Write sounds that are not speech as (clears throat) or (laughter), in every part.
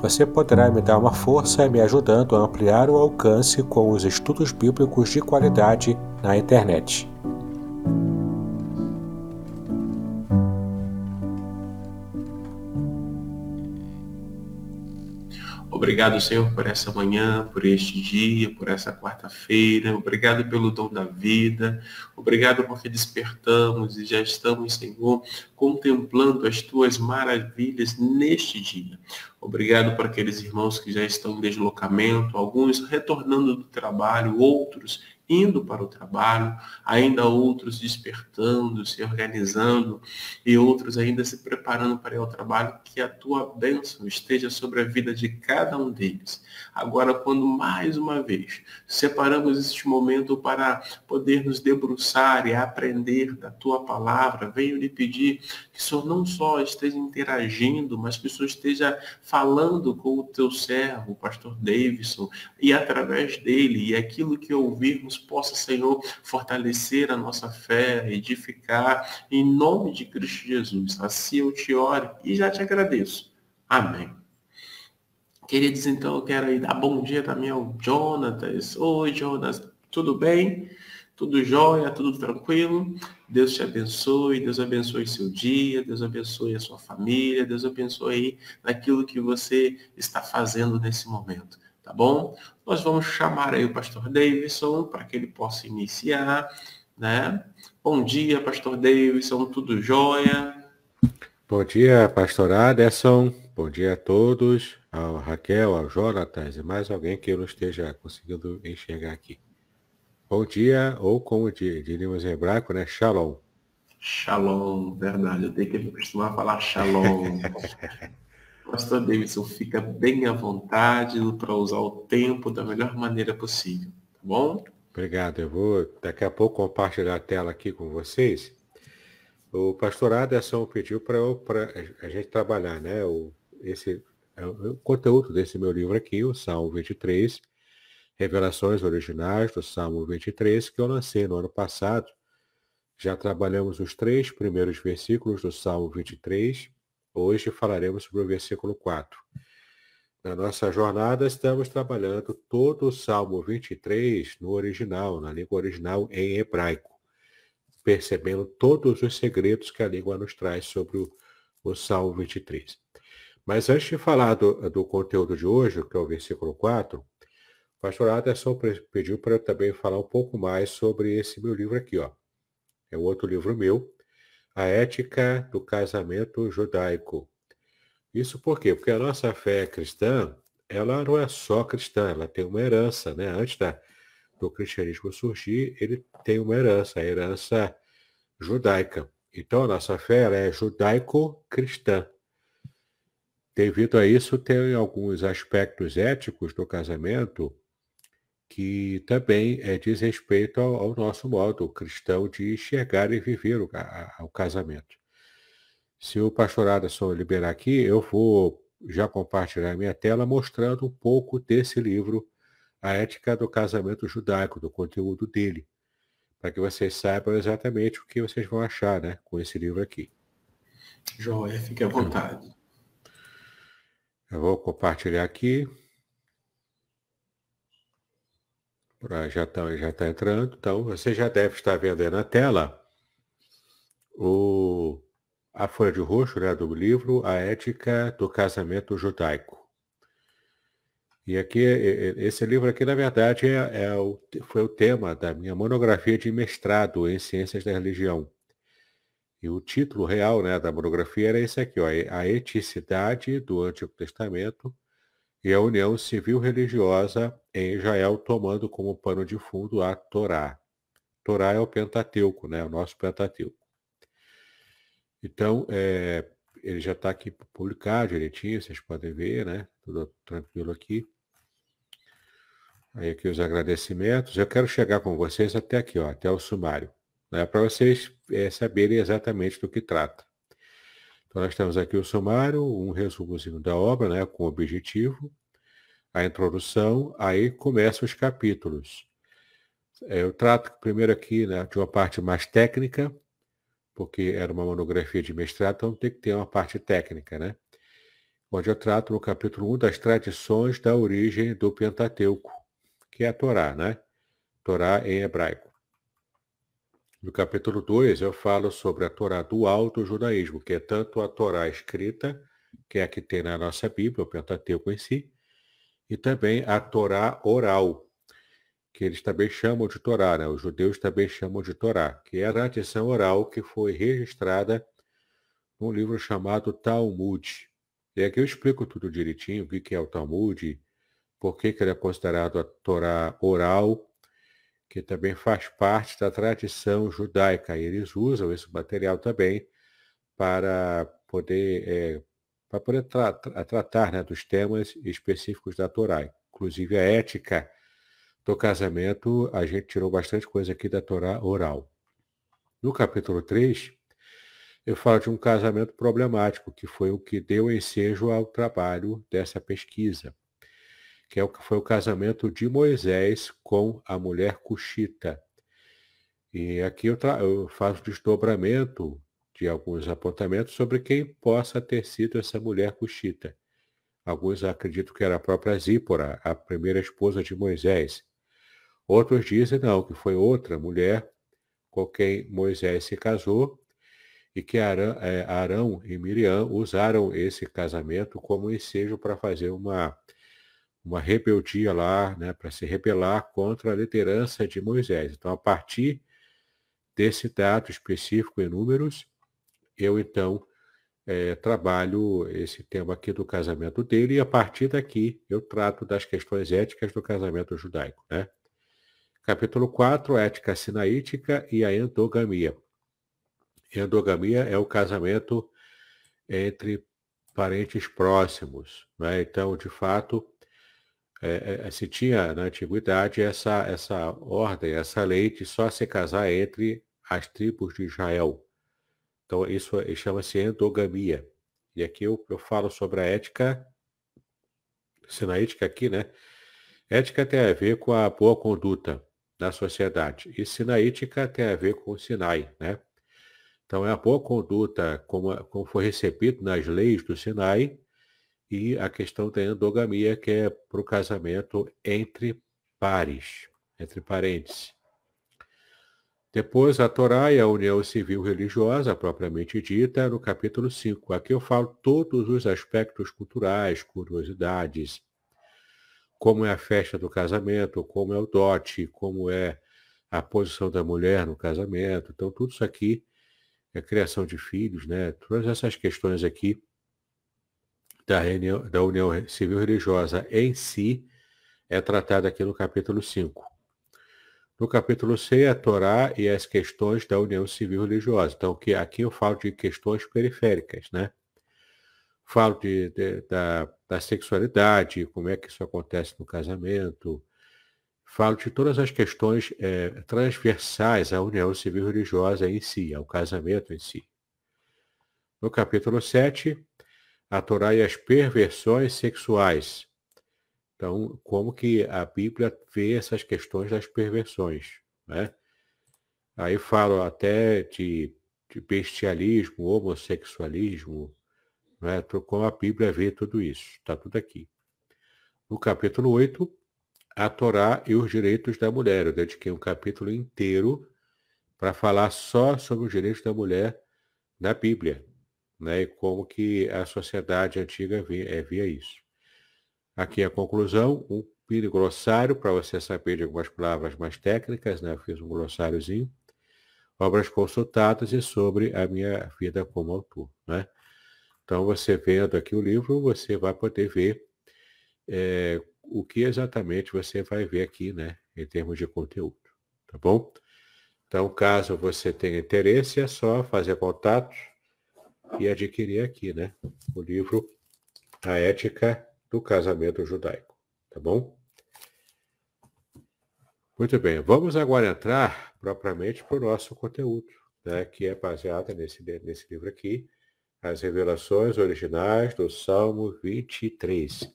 Você poderá me dar uma força me ajudando a ampliar o alcance com os estudos bíblicos de qualidade na internet. Obrigado, Senhor, por essa manhã, por este dia, por essa quarta-feira. Obrigado pelo dom da vida. Obrigado porque despertamos e já estamos, Senhor, contemplando as tuas maravilhas neste dia. Obrigado para aqueles irmãos que já estão em deslocamento, alguns retornando do trabalho, outros indo para o trabalho, ainda outros despertando, se organizando e outros ainda se preparando para ir ao trabalho, que a tua bênção esteja sobre a vida de cada um deles. Agora, quando mais uma vez separamos este momento para poder nos debruçar e aprender da tua palavra, venho lhe pedir que o Senhor não só esteja interagindo, mas que o Senhor esteja falando com o teu servo, o pastor Davidson, e através dele, e aquilo que ouvirmos possa, Senhor, fortalecer a nossa fé, edificar, em nome de Cristo Jesus. Assim eu te oro e já te agradeço. Amém. Queridos, então eu quero aí dar bom dia também ao Jonatas. Oi, Jonas, tudo bem? Tudo jóia, tudo tranquilo? Deus te abençoe, Deus abençoe seu dia, Deus abençoe a sua família, Deus abençoe naquilo que você está fazendo nesse momento tá bom? Nós vamos chamar aí o pastor Davidson para que ele possa iniciar, né? Bom dia, pastor Davidson, tudo jóia? Bom dia, pastor Aderson, bom dia a todos, ao Raquel, ao Jonatas e mais alguém que eu não esteja conseguindo enxergar aqui. Bom dia, ou como diríamos em hebraico, né? Shalom. Shalom, verdade, eu tenho que me acostumar a falar shalom. (laughs) Pastor Davidson, fica bem à vontade para usar o tempo da melhor maneira possível, tá bom? Obrigado. Eu vou daqui a pouco compartilhar a tela aqui com vocês. O pastor Aderson pediu para a gente trabalhar, né? O, esse, é o conteúdo desse meu livro aqui, o Salmo 23, Revelações Originais do Salmo 23, que eu lancei no ano passado. Já trabalhamos os três primeiros versículos do Salmo 23 Hoje falaremos sobre o versículo 4. Na nossa jornada, estamos trabalhando todo o Salmo 23 no original, na língua original em hebraico, percebendo todos os segredos que a língua nos traz sobre o, o Salmo 23. Mas antes de falar do, do conteúdo de hoje, que é o versículo 4, o pastor Aderson pediu para eu também falar um pouco mais sobre esse meu livro aqui, ó. É outro livro meu, a ética do casamento judaico. Isso por quê? Porque a nossa fé cristã, ela não é só cristã, ela tem uma herança, né? Antes da, do cristianismo surgir, ele tem uma herança, a herança judaica. Então, a nossa fé é judaico-cristã. Devido a isso, tem alguns aspectos éticos do casamento que também é, diz respeito ao, ao, nosso modo cristão de enxergar e viver o, a, o casamento. Se o pastor Aderson liberar aqui, eu vou já compartilhar minha tela mostrando um pouco desse livro, A Ética do Casamento Judaico, do conteúdo dele, para que vocês saibam exatamente o que vocês vão achar né, com esse livro aqui. Joia, fique à vontade. Eu vou compartilhar aqui. já está já tá entrando. Então, você já deve estar vendo aí na tela o, a folha de roxo né, do livro A Ética do Casamento Judaico. E aqui, esse livro aqui, na verdade, é, é o, foi o tema da minha monografia de mestrado em Ciências da Religião. E o título real né, da monografia era esse aqui, ó, A Eticidade do Antigo Testamento e a União Civil-Religiosa em Israel, tomando como pano de fundo a Torá. Torá é o Pentateuco, né, o nosso Pentateuco. Então, é, ele já está aqui publicado direitinho, vocês podem ver, né? Tudo tranquilo aqui. Aí aqui os agradecimentos. Eu quero chegar com vocês até aqui, ó, até o sumário, né? Para vocês é, saberem exatamente do que trata. Então nós temos aqui o sumário, um resumozinho da obra, né? Com objetivo, a introdução, aí começam os capítulos. É, eu trato primeiro aqui né, de uma parte mais técnica, porque era uma monografia de mestrado, então tem que ter uma parte técnica, né? Onde eu trato no capítulo 1 das tradições da origem do Pentateuco, que é a Torá, né? Torá em hebraico. No capítulo 2 eu falo sobre a Torá do judaísmo, que é tanto a Torá escrita, que é a que tem na nossa Bíblia, o Pentateuco em si, e também a Torá oral, que eles também chamam de Torá, né? os judeus também chamam de Torá, que é a tradição oral que foi registrada num livro chamado Talmud. E aqui eu explico tudo direitinho, o que é o Talmud, por que ele é considerado a Torá oral, que também faz parte da tradição judaica. E eles usam esse material também para poder, é, para poder tra tratar né, dos temas específicos da Torá, inclusive a ética do casamento, a gente tirou bastante coisa aqui da Torá oral. No capítulo 3, eu falo de um casamento problemático, que foi o que deu ensejo ao trabalho dessa pesquisa, que é o foi o casamento de Moisés com a mulher cuxita. E aqui eu, eu faço desdobramento de alguns apontamentos sobre quem possa ter sido essa mulher cuxita. Alguns acreditam que era a própria Zípora, a primeira esposa de Moisés. Outros dizem não, que foi outra mulher com quem Moisés se casou e que Arão, é, Arão e Miriam usaram esse casamento como ensejo para fazer uma, uma rebeldia lá, né, para se rebelar contra a liderança de Moisés. Então, a partir desse dado específico em números, eu então é, trabalho esse tema aqui do casamento dele e a partir daqui eu trato das questões éticas do casamento judaico, né? Capítulo 4, ética sinaítica e a endogamia. Endogamia é o casamento entre parentes próximos. Né? Então, de fato, é, é, se tinha na antiguidade essa, essa ordem, essa lei de só se casar entre as tribos de Israel. Então, isso chama-se endogamia. E aqui eu, eu falo sobre a ética sinaítica aqui, né? Ética tem a ver com a boa conduta, da sociedade. E sinaítica tem a ver com o Sinai, né? Então é a boa conduta, como, como foi recebido nas leis do Sinai, e a questão da endogamia, que é para o casamento entre pares, entre parentes. Depois, a Torá e a união civil religiosa, propriamente dita, no capítulo 5. Aqui eu falo todos os aspectos culturais, curiosidades, como é a festa do casamento, como é o dote, como é a posição da mulher no casamento. Então, tudo isso aqui é criação de filhos, né? Todas essas questões aqui da, reunião, da união civil religiosa em si é tratada aqui no capítulo 5. No capítulo 6, a Torá e as questões da união civil religiosa. Então, que aqui eu falo de questões periféricas, né? Falo de, de, da, da sexualidade, como é que isso acontece no casamento. Falo de todas as questões é, transversais à união civil religiosa em si, ao casamento em si. No capítulo 7, a Torá e as perversões sexuais. Então, como que a Bíblia vê essas questões das perversões, né? Aí falo até de, de bestialismo, homossexualismo, né? Como a Bíblia vê tudo isso. Está tudo aqui. No capítulo 8, a Torá e os direitos da mulher. Eu dediquei um capítulo inteiro para falar só sobre os direitos da mulher na Bíblia. Né? E como que a sociedade antiga via, é, via isso. Aqui a conclusão, um mini glossário para você saber de algumas palavras mais técnicas, né? Eu fiz um glossáriozinho. Obras consultadas e sobre a minha vida como autor, né? Então, você vendo aqui o livro, você vai poder ver é, o que exatamente você vai ver aqui, né? Em termos de conteúdo, tá bom? Então, caso você tenha interesse, é só fazer contato e adquirir aqui, né? O livro A Ética do Casamento Judaico, tá bom? Muito bem, vamos agora entrar propriamente para o nosso conteúdo, né, que é baseado nesse, nesse livro aqui, As Revelações Originais do Salmo 23.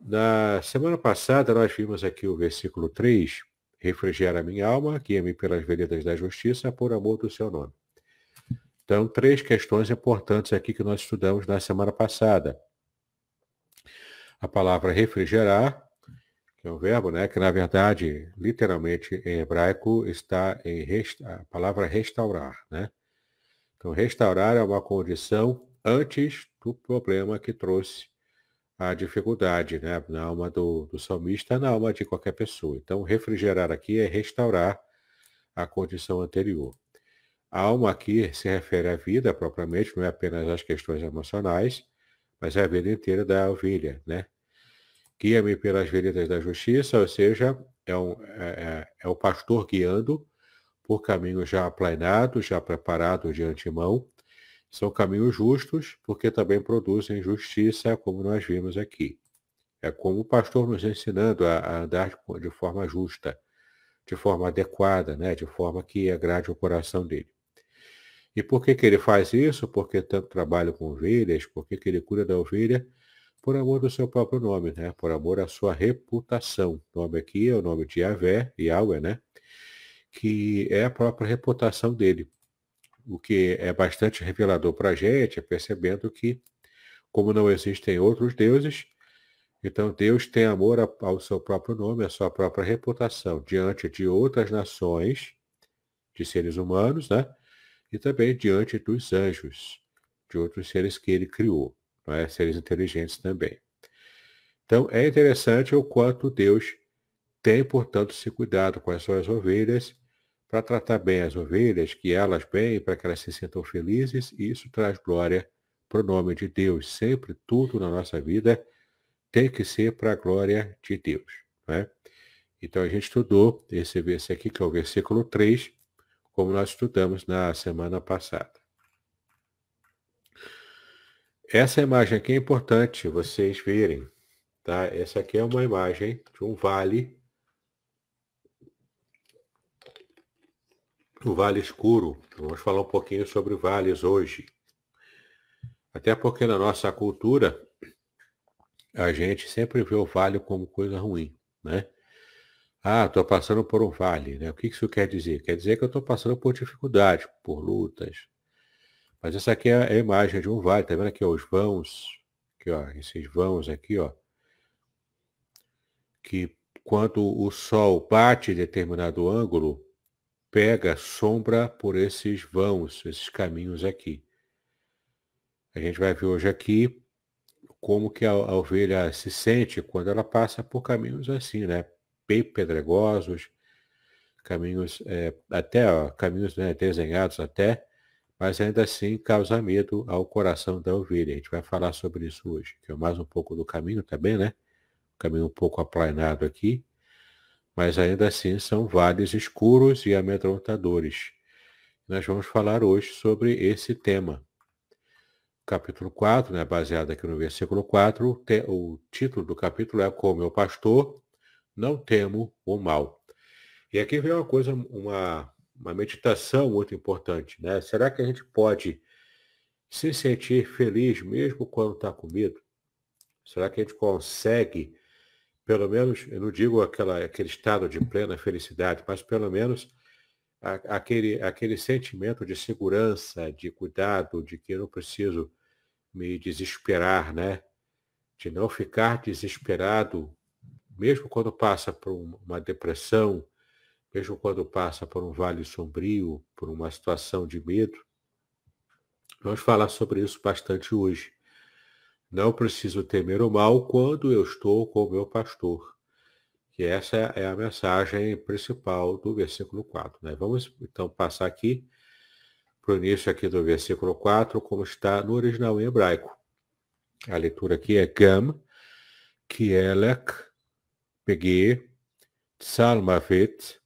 Na semana passada nós vimos aqui o versículo 3, refrigera minha alma, guia-me pelas veredas da justiça, por amor do seu nome. Então, três questões importantes aqui que nós estudamos na semana passada. A palavra refrigerar, que é um verbo, né, que na verdade, literalmente em hebraico, está em a palavra restaurar, né? Então, restaurar é uma condição antes do problema que trouxe a dificuldade, né, na alma do, do salmista, na alma de qualquer pessoa. Então, refrigerar aqui é restaurar a condição anterior. A alma aqui se refere à vida propriamente, não é apenas às questões emocionais, mas é a vida inteira da ovelha, né? Guia-me pelas veredas da justiça, ou seja, é, um, é, é, é o pastor guiando por caminhos já aplainados, já preparados de antemão. São caminhos justos, porque também produzem justiça, como nós vimos aqui. É como o pastor nos ensinando a, a andar de, forma justa, de forma adequada, né? de forma que agrade o coração dele. E por que, que ele faz isso? Porque tanto trabalha com ovelhas, por que, que ele cura da ovelha? por amor do seu próprio nome, né? Por amor à sua reputação. O nome aqui é o nome de Yahvé, Yahweh, né? Que é a própria reputação dele. O que é bastante revelador para a gente, é percebendo que, como não existem outros deuses, então Deus tem amor ao seu próprio nome, à sua própria reputação, diante de outras nações, de seres humanos, né? E também diante dos anjos, de outros seres que ele criou é? seres inteligentes também. Então, é interessante o quanto Deus tem, portanto, se cuidado com as suas ovelhas, para tratar bem as ovelhas, que elas bem, para que elas se sintam felizes, e isso traz glória para o nome de Deus. Sempre tudo na nossa vida tem que ser para a glória de Deus. Né? Então a gente estudou esse versículo aqui, que é o versículo 3, como nós estudamos na semana passada. Essa imagem aqui é importante vocês verem, tá? Essa aqui é uma imagem de um vale, o vale escuro. Vamos falar um pouquinho sobre vales hoje. Até porque na nossa cultura a gente sempre vê o vale como coisa ruim, né? Ah, estou passando por um vale, né? O que isso quer dizer? Quer dizer que eu estou passando por dificuldade, por lutas, mas essa aqui é a imagem de um vale, tá vendo aqui ó, os vãos, aqui, ó, esses vãos aqui, ó, que quando o sol bate em determinado ângulo, pega sombra por esses vãos, esses caminhos aqui. A gente vai ver hoje aqui como que a, a ovelha se sente quando ela passa por caminhos assim, né? Bem pedregosos, caminhos é, até ó, caminhos né, desenhados até mas ainda assim causa medo ao coração da ovelha. A gente vai falar sobre isso hoje, que é mais um pouco do caminho também, né? caminho um pouco aplanado aqui, mas ainda assim são vales escuros e amedrontadores. Nós vamos falar hoje sobre esse tema. Capítulo 4, né, baseado aqui no versículo 4, o título do capítulo é Como eu pastor, não temo o mal. E aqui vem uma coisa, uma, uma meditação muito importante, né? Será que a gente pode se sentir feliz mesmo quando está com medo? Será que a gente consegue, pelo menos, eu não digo aquela, aquele estado de plena felicidade, mas pelo menos a, aquele, aquele sentimento de segurança, de cuidado, de que eu não preciso me desesperar, né? De não ficar desesperado, mesmo quando passa por uma depressão, mesmo quando passa por um vale sombrio, por uma situação de medo. Vamos falar sobre isso bastante hoje. Não preciso temer o mal quando eu estou com o meu pastor. Que essa é a mensagem principal do versículo 4. Né? Vamos então passar aqui para o início aqui do versículo 4, como está no original em hebraico. A leitura aqui é Gam, Kielek, Pegue, Salmavet,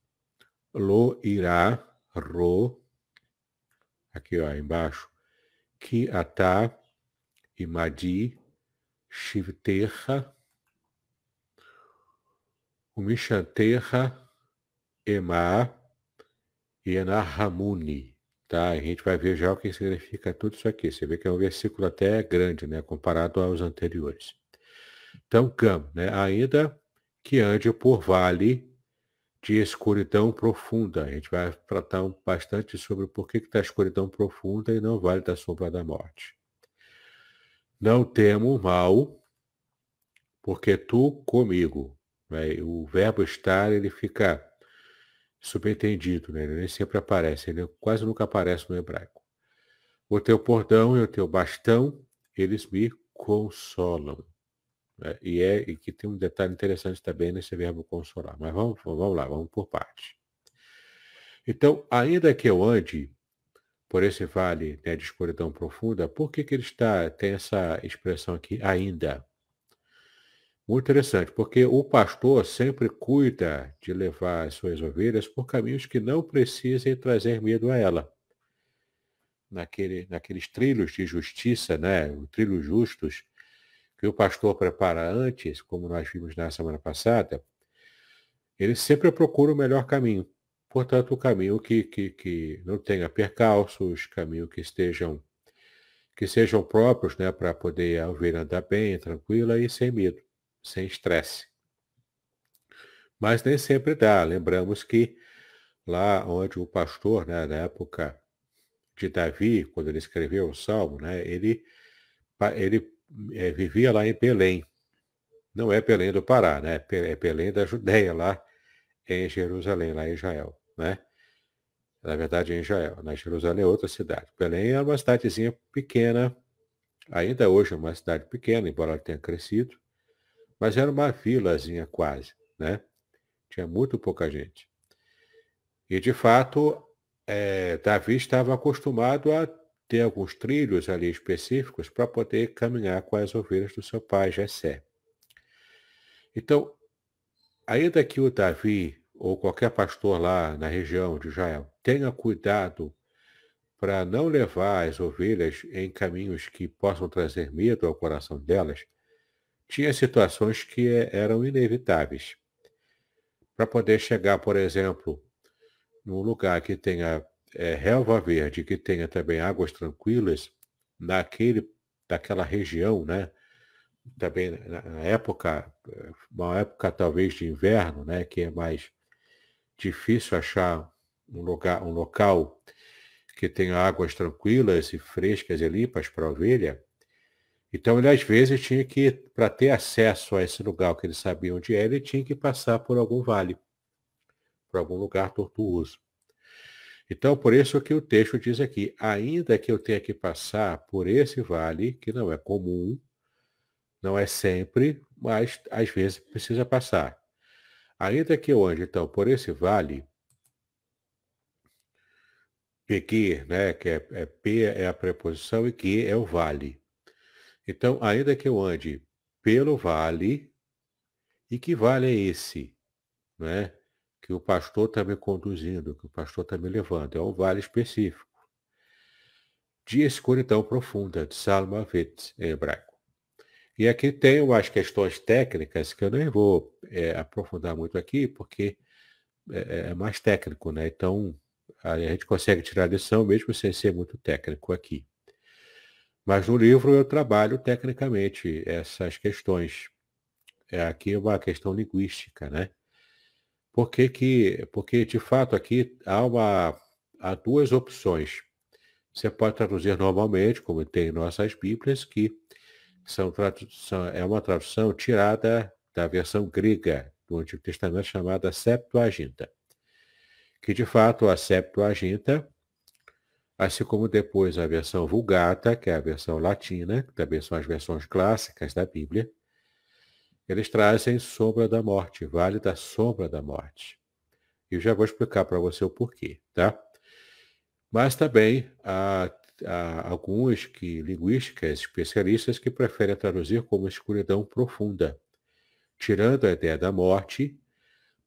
Lo Ro, aqui ó, embaixo, Ki Atá, Imadi, Shivterra, Umishanterra, Ema e Enahamuni. Tá? A gente vai ver já o que significa tudo isso aqui. Você vê que é um versículo até grande, né? Comparado aos anteriores. Então, Gam, né? Ainda que ande por vale de escuridão profunda. A gente vai tratar bastante sobre por que está escuridão profunda e não vale da sombra da morte. Não temo mal, porque tu comigo. Né? O verbo estar, ele fica subentendido, né? ele nem sempre aparece, ele quase nunca aparece no hebraico. O teu bordão e o teu bastão, eles me consolam. Né? E é e que tem um detalhe interessante também nesse verbo consolar. Mas vamos, vamos lá, vamos por parte. Então, ainda que eu ande por esse vale né, de escuridão profunda, por que, que ele está, tem essa expressão aqui, ainda? Muito interessante, porque o pastor sempre cuida de levar as suas ovelhas por caminhos que não precisem trazer medo a ela. Naquele, naqueles trilhos de justiça, né, trilhos justos, que o pastor prepara antes, como nós vimos na semana passada, ele sempre procura o melhor caminho. Portanto, o caminho que, que, que não tenha percalços, caminho que estejam que sejam próprios né, para poder a andar bem, tranquila e sem medo sem estresse. Mas nem sempre dá. Lembramos que lá onde o pastor, né, na época de Davi, quando ele escreveu o Salmo, né, ele, ele é, vivia lá em Belém. Não é Belém do Pará, né? É Belém da Judéia, lá em Jerusalém, lá em Israel, né? Na verdade, em Israel. Na? Jerusalém é outra cidade. Belém é uma cidadezinha pequena, ainda hoje é uma cidade pequena, embora ela tenha crescido. Mas era uma vilazinha quase, né? Tinha muito pouca gente. E, de fato, é, Davi estava acostumado a ter alguns trilhos ali específicos para poder caminhar com as ovelhas do seu pai, Jessé. Então, ainda que o Davi ou qualquer pastor lá na região de Israel tenha cuidado para não levar as ovelhas em caminhos que possam trazer medo ao coração delas, tinha situações que eram inevitáveis. Para poder chegar, por exemplo, num lugar que tenha é, relva verde, que tenha também águas tranquilas, naquele, daquela região, né? Também na época, uma época talvez de inverno, né? Que é mais difícil achar um lugar, um local que tenha águas tranquilas e frescas e limpas para a ovelha. Então ele às vezes tinha que, para ter acesso a esse lugar que ele sabia onde era, ele tinha que passar por algum vale, por algum lugar tortuoso. Então, por isso que o texto diz aqui, ainda que eu tenha que passar por esse vale, que não é comum, não é sempre, mas às vezes precisa passar. Ainda que eu ande, então, por esse vale, Peguir, né, que é, é P é a preposição e que é o vale. Então, ainda que eu ande pelo vale, e que vale é esse? Né? Que o pastor está me conduzindo, que o pastor está me levando. É um vale específico. De escuridão profunda, de Salmavet, em hebraico. E aqui tem umas questões técnicas que eu nem vou é, aprofundar muito aqui, porque é, é, mais técnico, né? Então, a gente consegue tirar lição mesmo sem ser muito técnico aqui. Mas no livro eu trabalho tecnicamente essas questões. É aqui uma questão linguística, né? Por que que, porque de fato aqui há, uma, há duas opções. Você pode traduzir normalmente, como tem em nossas Bíblias, que são tradução, é uma tradução tirada da versão grega do Antigo Testamento chamada Septuaginta. Que de fato a Septuaginta assim como depois a versão Vulgata, que é a versão latina, que também são as versões clássicas da Bíblia, eles trazem sombra da morte, vale da sombra da morte. E eu já vou explicar para você o porquê, tá? Mas também há, há alguns que, linguísticas especialistas que preferem traduzir como escuridão profunda, tirando a ideia da morte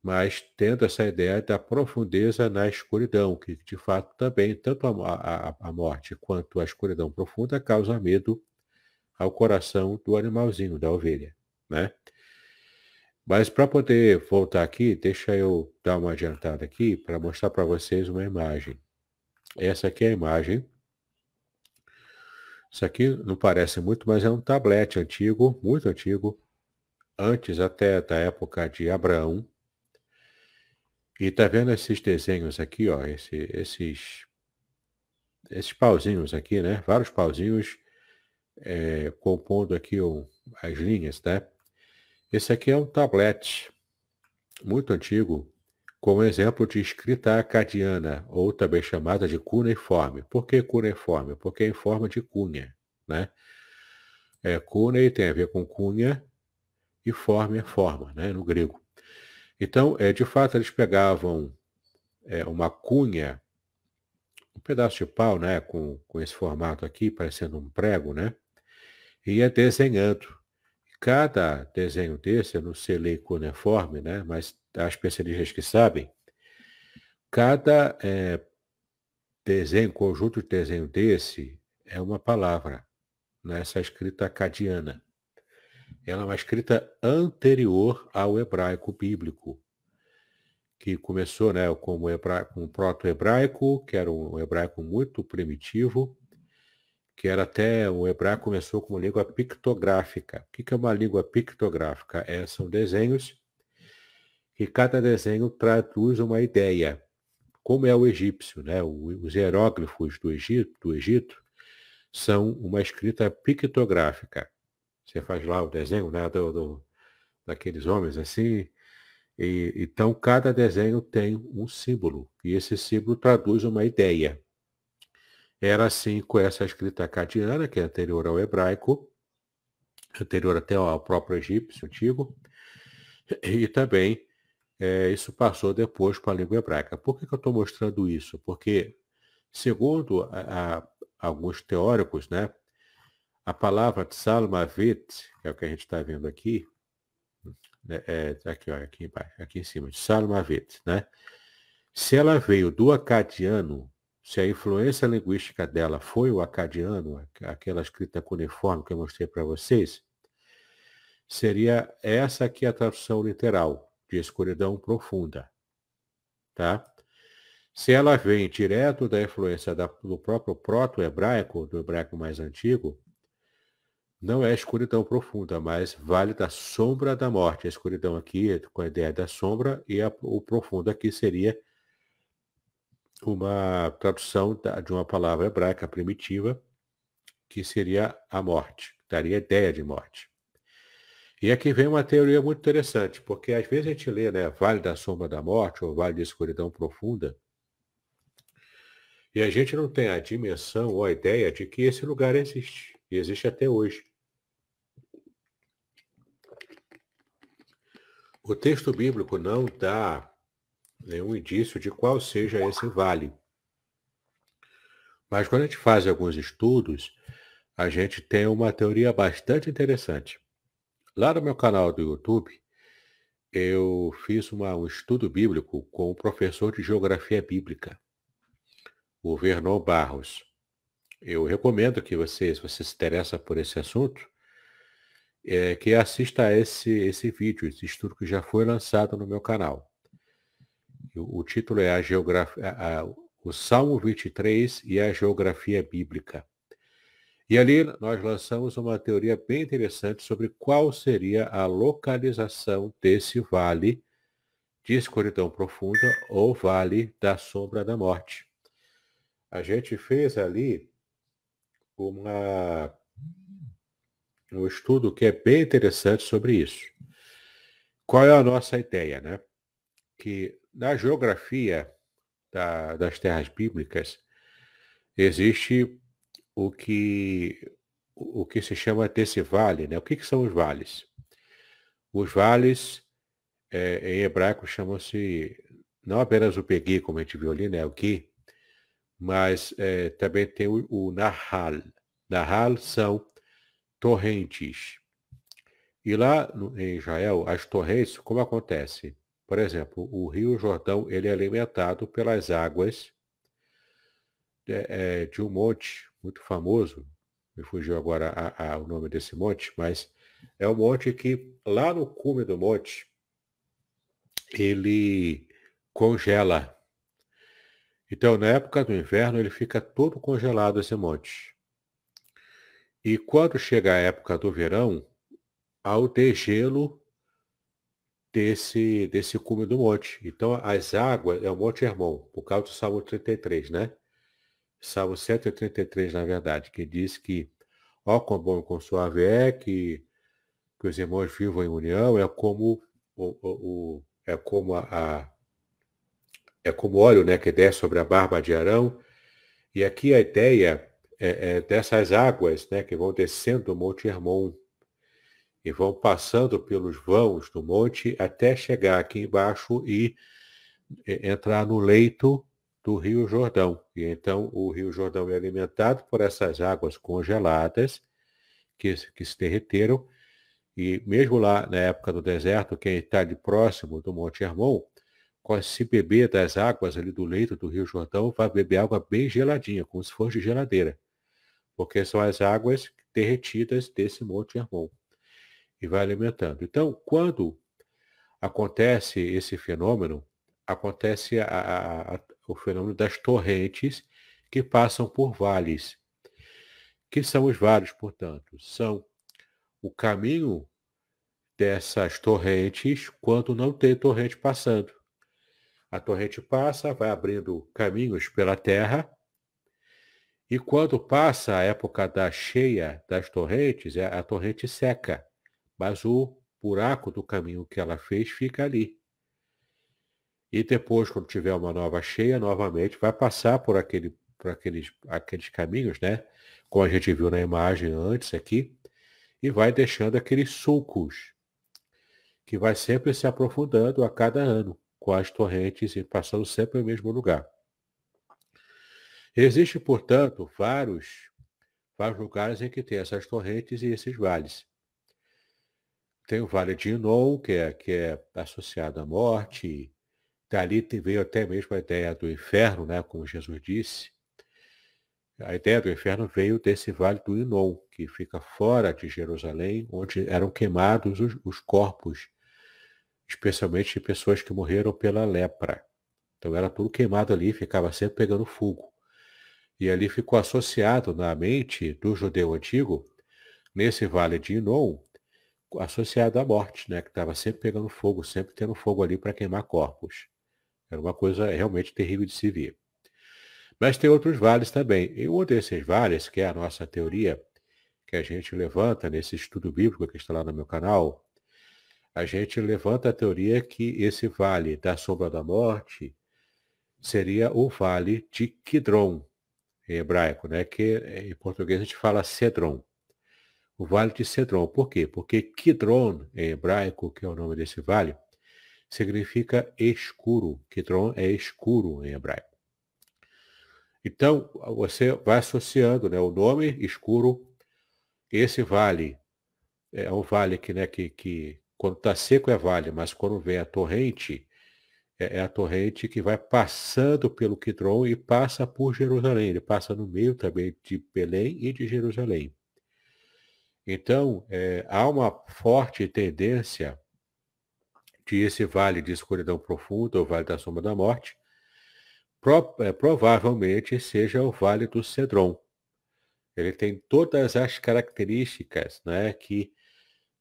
mas tendo essa ideia da profundeza na escuridão, que de fato também, tanto a, a, a morte quanto a escuridão profunda causa medo ao coração do animalzinho, da ovelha. Né? Mas para poder voltar aqui, deixa eu dar uma adiantada aqui para mostrar para vocês uma imagem. Essa aqui é a imagem. Isso aqui não parece muito, mas é um tablete antigo, muito antigo, antes até da época de Abraão, e tá vendo esses desenhos aqui, ó, esse, esses, esses pauzinhos aqui, né? Vários pauzinhos é, compondo aqui as linhas, né? Esse aqui é um tablet muito antigo, com exemplo de escrita acadiana, ou também chamada de cuneiforme. Por que cuneiforme? Porque é em forma de cunha, né? É, cunei tem a ver com cunha e forma é forma, né? No grego. Então, é, de fato, eles pegavam é, uma cunha, um pedaço de pau, né, com, com esse formato aqui, parecendo um prego, né, e ia desenhando. Cada desenho desse, eu não sei ler cuneiforme, né, mas há especialistas que sabem, cada é, desenho, conjunto de desenho desse é uma palavra, nessa escrita acadiana. Ela é uma escrita anterior ao hebraico bíblico, que começou né, como hebraico, um proto-hebraico, que era um hebraico muito primitivo, que era até o hebraico começou como língua pictográfica. O que é uma língua pictográfica? É, são desenhos e cada desenho traduz uma ideia, como é o egípcio, né? Os hieróglifos do Egito, do Egito são uma escrita pictográfica. Você faz lá o desenho né, do, do daqueles homens assim. E, então, cada desenho tem um símbolo. E esse símbolo traduz uma ideia. Era assim com essa escrita acadiana, que é anterior ao hebraico, anterior até ao próprio egípcio antigo. E também é, isso passou depois para a língua hebraica. Por que, que eu estou mostrando isso? Porque, segundo a, a, alguns teóricos, né, a palavra Tsalmavit, que é o que a gente está vendo aqui, né, é, aqui, ó, aqui embaixo, aqui em cima, Tsalmavit, né? Se ela veio do acadiano, se a influência linguística dela foi o acadiano, aquela escrita cuneiforme que eu mostrei para vocês, seria essa aqui a tradução literal, de escuridão profunda. Tá? Se ela vem direto da influência da, do próprio proto-hebraico, do hebraico mais antigo, não é escuridão profunda, mas vale da sombra da morte. A escuridão aqui, com a ideia da sombra, e a, o profundo aqui seria uma tradução de uma palavra hebraica primitiva, que seria a morte, daria a ideia de morte. E aqui vem uma teoria muito interessante, porque às vezes a gente lê, né, Vale da Sombra da Morte ou Vale de Escuridão Profunda, e a gente não tem a dimensão ou a ideia de que esse lugar existe, e existe até hoje. O texto bíblico não dá nenhum indício de qual seja esse vale. Mas quando a gente faz alguns estudos, a gente tem uma teoria bastante interessante. Lá no meu canal do YouTube, eu fiz uma, um estudo bíblico com o professor de Geografia Bíblica, o Vernon Barros. Eu recomendo que você, se você se interessa por esse assunto, é, que assista a esse, esse vídeo, esse estudo que já foi lançado no meu canal. O, título é a geografia, a, o Salmo 23 e a Geografia Bíblica. E ali nós lançamos uma teoria bem interessante sobre qual seria a localização desse vale de escuridão profunda ou vale da sombra da morte. A gente fez ali uma um estudo que é bem interessante sobre isso. Qual é a nossa ideia, né? Que na geografia da, das terras bíblicas, existe o que, o que se chama desse vale. Né? O que, que são os vales? Os vales, é, em hebraico, chamam-se não apenas o pegui, como a gente viu ali, né? o que, mas é, também tem o, o nahal. Nahal são torrentes. E lá em Israel, as torrentes, como acontece? Por exemplo, o Rio Jordão ele é alimentado pelas águas de, é, de um monte muito famoso, me fugiu agora a, a, o nome desse monte, mas é um monte que lá no cume do monte ele congela. Então, na época do inverno, ele fica todo congelado esse monte. E quando chega a época do verão, há o degelo desse, desse cume do monte. Então, as águas, é o Monte Hermon, por causa do Salmo 33, né? Salmo 133, na verdade, que diz que, ó, quão bom e quão suave é que, que os irmãos vivam em união, é como o, o, o é como a, a, é como óleo, né, que desce sobre a barba de Arão. E aqui a ideia é, é dessas águas, né, que vão descendo do Monte Hermon e vão passando pelos vãos do monte até chegar aqui embaixo e entrar no leito do Rio Jordão. E então o Rio Jordão é alimentado por essas águas congeladas que, que se derreteram. E mesmo lá na época do deserto, quem está ali próximo do Monte Hermon, se beber das águas ali do leito do Rio Jordão, vai beber água bem geladinha, como se fosse de geladeira. Porque são as águas derretidas desse Monte Hermon. E vai alimentando. Então, quando acontece esse fenômeno, acontece a, a, o fenômeno das torrentes que passam por vales. Que são os vales, portanto? São o caminho dessas torrentes quando não tem torrente passando. A torrente passa, vai abrindo caminhos pela terra, e quando passa a época da cheia das torrentes, é, a torrente seca, mas o buraco do caminho que ela fez fica ali. E depois, quando tiver uma nova cheia, novamente vai passar por, aquele, por aqueles, aqueles caminhos, né? Como a gente viu na imagem antes aqui, e vai deixando aqueles sulcos, que vai sempre se aprofundando a cada ano, com as torrentes e passando sempre no mesmo lugar. Existem, portanto, vários, vários lugares em que tem essas torrentes e esses vales. Tem o Vale de Inon, que é, que é associado à morte, Dali veio até mesmo a ideia do inferno, né, como Jesus disse. A ideia do inferno veio desse vale do Inon, que fica fora de Jerusalém, onde eram queimados os, os corpos, especialmente de pessoas que morreram pela lepra. Então era tudo queimado ali, ficava sempre pegando fogo. E ali ficou associado na mente do judeu antigo, nesse vale de Inon, associado à morte, né? que estava sempre pegando fogo, sempre tendo fogo ali para queimar corpos. Era uma coisa realmente terrível de se ver. Mas tem outros vales também. E um desses vales, que é a nossa teoria, que a gente levanta nesse estudo bíblico que está lá no meu canal, a gente levanta a teoria que esse vale da sombra da morte seria o vale de Kidron, em hebraico, né? que em português a gente fala Cedron. O vale de Cedron. Por quê? Porque Kidron, em hebraico, que é o nome desse vale, significa escuro. Kidron é escuro em hebraico. Então, você vai associando né, o nome escuro, esse vale, é um vale que, né, que, que quando está seco é vale, mas quando vem a torrente, é, é a torrente que vai passando pelo Kidron e passa por Jerusalém. Ele passa no meio também de Belém e de Jerusalém. Então, é, há uma forte tendência que esse vale de escuridão profunda, o vale da sombra da morte, pro, é, provavelmente seja o vale do Cedron. Ele tem todas as características né, que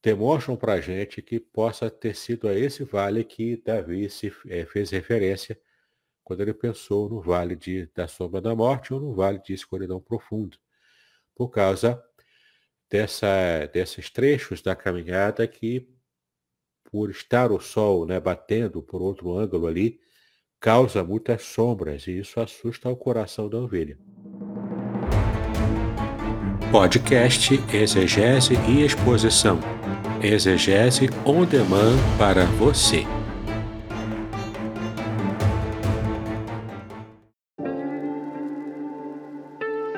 demonstram para a gente que possa ter sido a esse vale que Davi se, é, fez referência quando ele pensou no vale de, da sombra da morte ou no vale de escuridão profunda, por causa dessa, desses trechos da caminhada que por estar o sol né, batendo por outro ângulo ali, causa muitas sombras e isso assusta o coração da ovelha. Podcast Exegese e Exposição. Exegese on demand para você.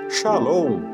Shalom!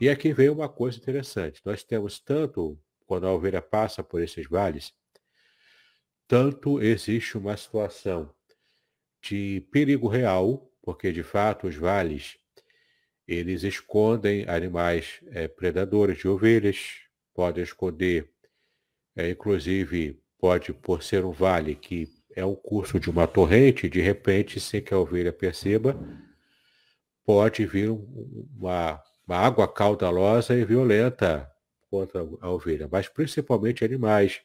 E aqui veio uma coisa interessante. Nós temos tanto, quando a ovelha passa por esses vales, tanto existe uma situação de perigo real, porque de fato os vales eles escondem animais é, predadores de ovelhas, podem esconder, é, inclusive pode por ser um vale que é um curso de uma torrente, de repente, sem que a ovelha perceba, pode vir uma uma água caudalosa e violenta contra a ovelha, mas principalmente animais,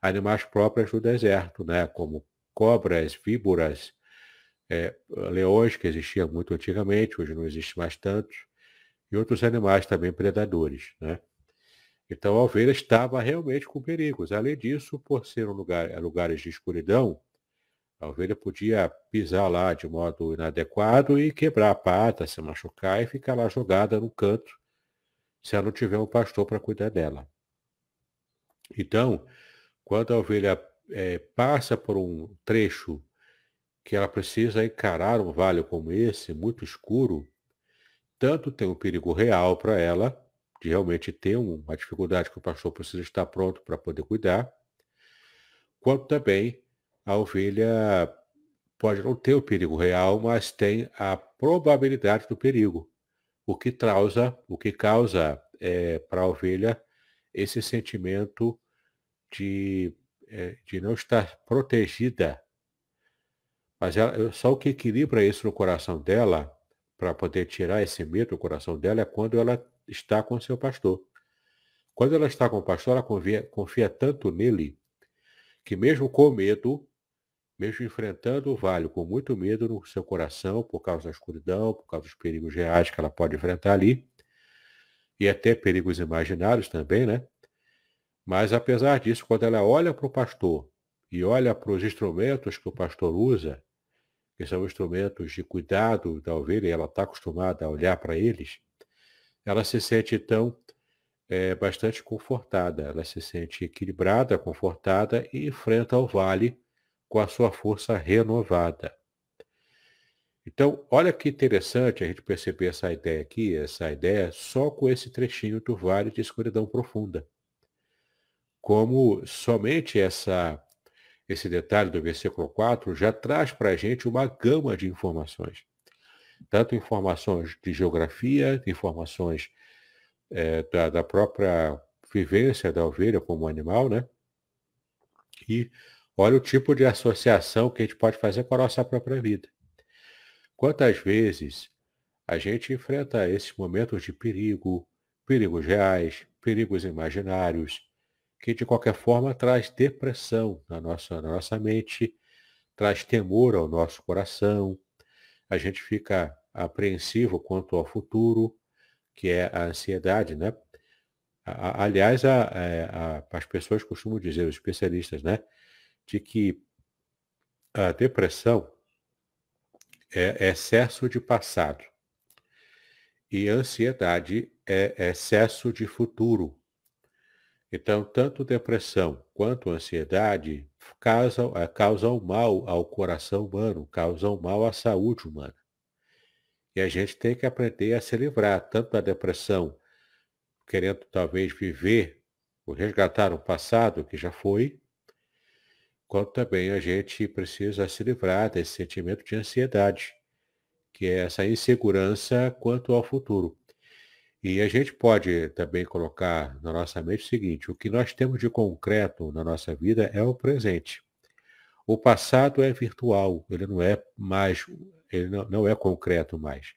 animais próprios do deserto, né? como cobras, víboras, é, leões, que existiam muito antigamente, hoje não existe mais tantos, e outros animais também predadores. Né? Então a ovelha estava realmente com perigos. Além disso, por ser um lugar, lugares de escuridão, a ovelha podia pisar lá de modo inadequado e quebrar a pata, se machucar e ficar lá jogada no canto, se ela não tiver um pastor para cuidar dela. Então, quando a ovelha é, passa por um trecho que ela precisa encarar um vale como esse, muito escuro, tanto tem um perigo real para ela, de realmente ter uma dificuldade que o pastor precisa estar pronto para poder cuidar, quanto também a ovelha pode não ter o perigo real, mas tem a probabilidade do perigo, o que causa, o que causa é, para a ovelha esse sentimento de, é, de não estar protegida. Mas ela, só o que equilibra isso no coração dela, para poder tirar esse medo do coração dela, é quando ela está com seu pastor. Quando ela está com o pastor, ela confia, confia tanto nele, que mesmo com medo, mesmo enfrentando o vale com muito medo no seu coração, por causa da escuridão, por causa dos perigos reais que ela pode enfrentar ali, e até perigos imaginários também, né? Mas apesar disso, quando ela olha para o pastor e olha para os instrumentos que o pastor usa, que são instrumentos de cuidado da ovelha, e ela está acostumada a olhar para eles, ela se sente então é, bastante confortada, ela se sente equilibrada, confortada e enfrenta o vale com a sua força renovada. Então, olha que interessante a gente perceber essa ideia aqui, essa ideia só com esse trechinho do Vale de Escuridão Profunda. Como somente essa esse detalhe do versículo 4 já traz para a gente uma gama de informações. Tanto informações de geografia, informações é, da, da própria vivência da ovelha como animal, né? E olha o tipo de associação que a gente pode fazer com a nossa própria vida. Quantas vezes a gente enfrenta esses momentos de perigo, perigos reais, perigos imaginários, que de qualquer forma traz depressão na nossa, na nossa mente, traz temor ao nosso coração, a gente fica apreensivo quanto ao futuro, que é a ansiedade, né? Aliás, a, é, a, as pessoas costumam dizer, os especialistas, né, de que a depressão é excesso de passado e a ansiedade é excesso de futuro. Então, tanto depressão quanto ansiedade causam, eh, causam mal ao coração humano, causam mal à saúde humana. E a gente tem que aprender a se livrar tanto da depressão, querendo talvez viver ou resgatar um passado que já foi, quanto também a gente precisa se livrar desse sentimento de ansiedade, que é essa insegurança quanto ao futuro. E a gente pode também colocar na nossa mente o seguinte: o que nós temos de concreto na nossa vida é o presente. O passado é virtual, ele não é mais, ele não, não é concreto mais.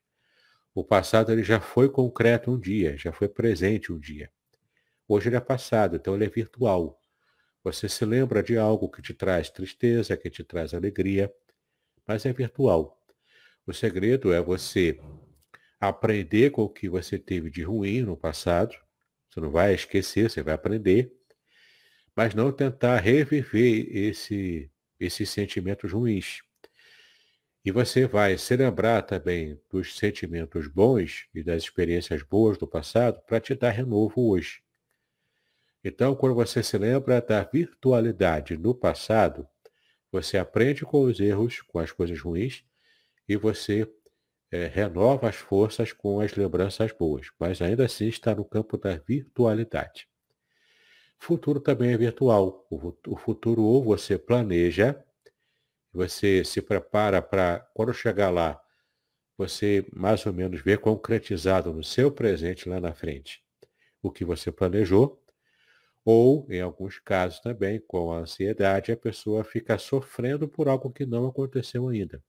O passado ele já foi concreto um dia, já foi presente um dia. Hoje ele é passado, então ele é virtual. Você se lembra de algo que te traz tristeza, que te traz alegria, mas é virtual. O segredo é você aprender com o que você teve de ruim no passado. Você não vai esquecer, você vai aprender. Mas não tentar reviver esse, esses sentimentos ruins. E você vai se lembrar também dos sentimentos bons e das experiências boas do passado para te dar renovo hoje. Então, quando você se lembra da virtualidade no passado, você aprende com os erros, com as coisas ruins, e você é, renova as forças com as lembranças boas, mas ainda assim está no campo da virtualidade. Futuro também é virtual. O futuro ou você planeja, você se prepara para, quando chegar lá, você mais ou menos ver concretizado no seu presente lá na frente o que você planejou, ou, em alguns casos também, com a ansiedade, a pessoa fica sofrendo por algo que não aconteceu ainda.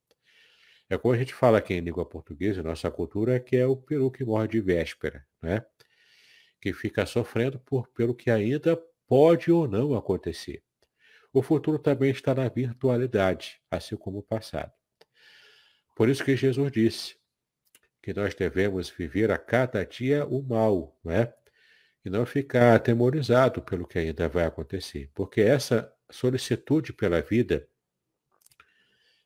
É como a gente fala aqui em língua portuguesa, nossa cultura, que é o peru que morre de véspera, né? que fica sofrendo por, pelo que ainda pode ou não acontecer. O futuro também está na virtualidade, assim como o passado. Por isso que Jesus disse que nós devemos viver a cada dia o mal, não é? E não ficar atemorizado pelo que ainda vai acontecer. Porque essa solicitude pela vida,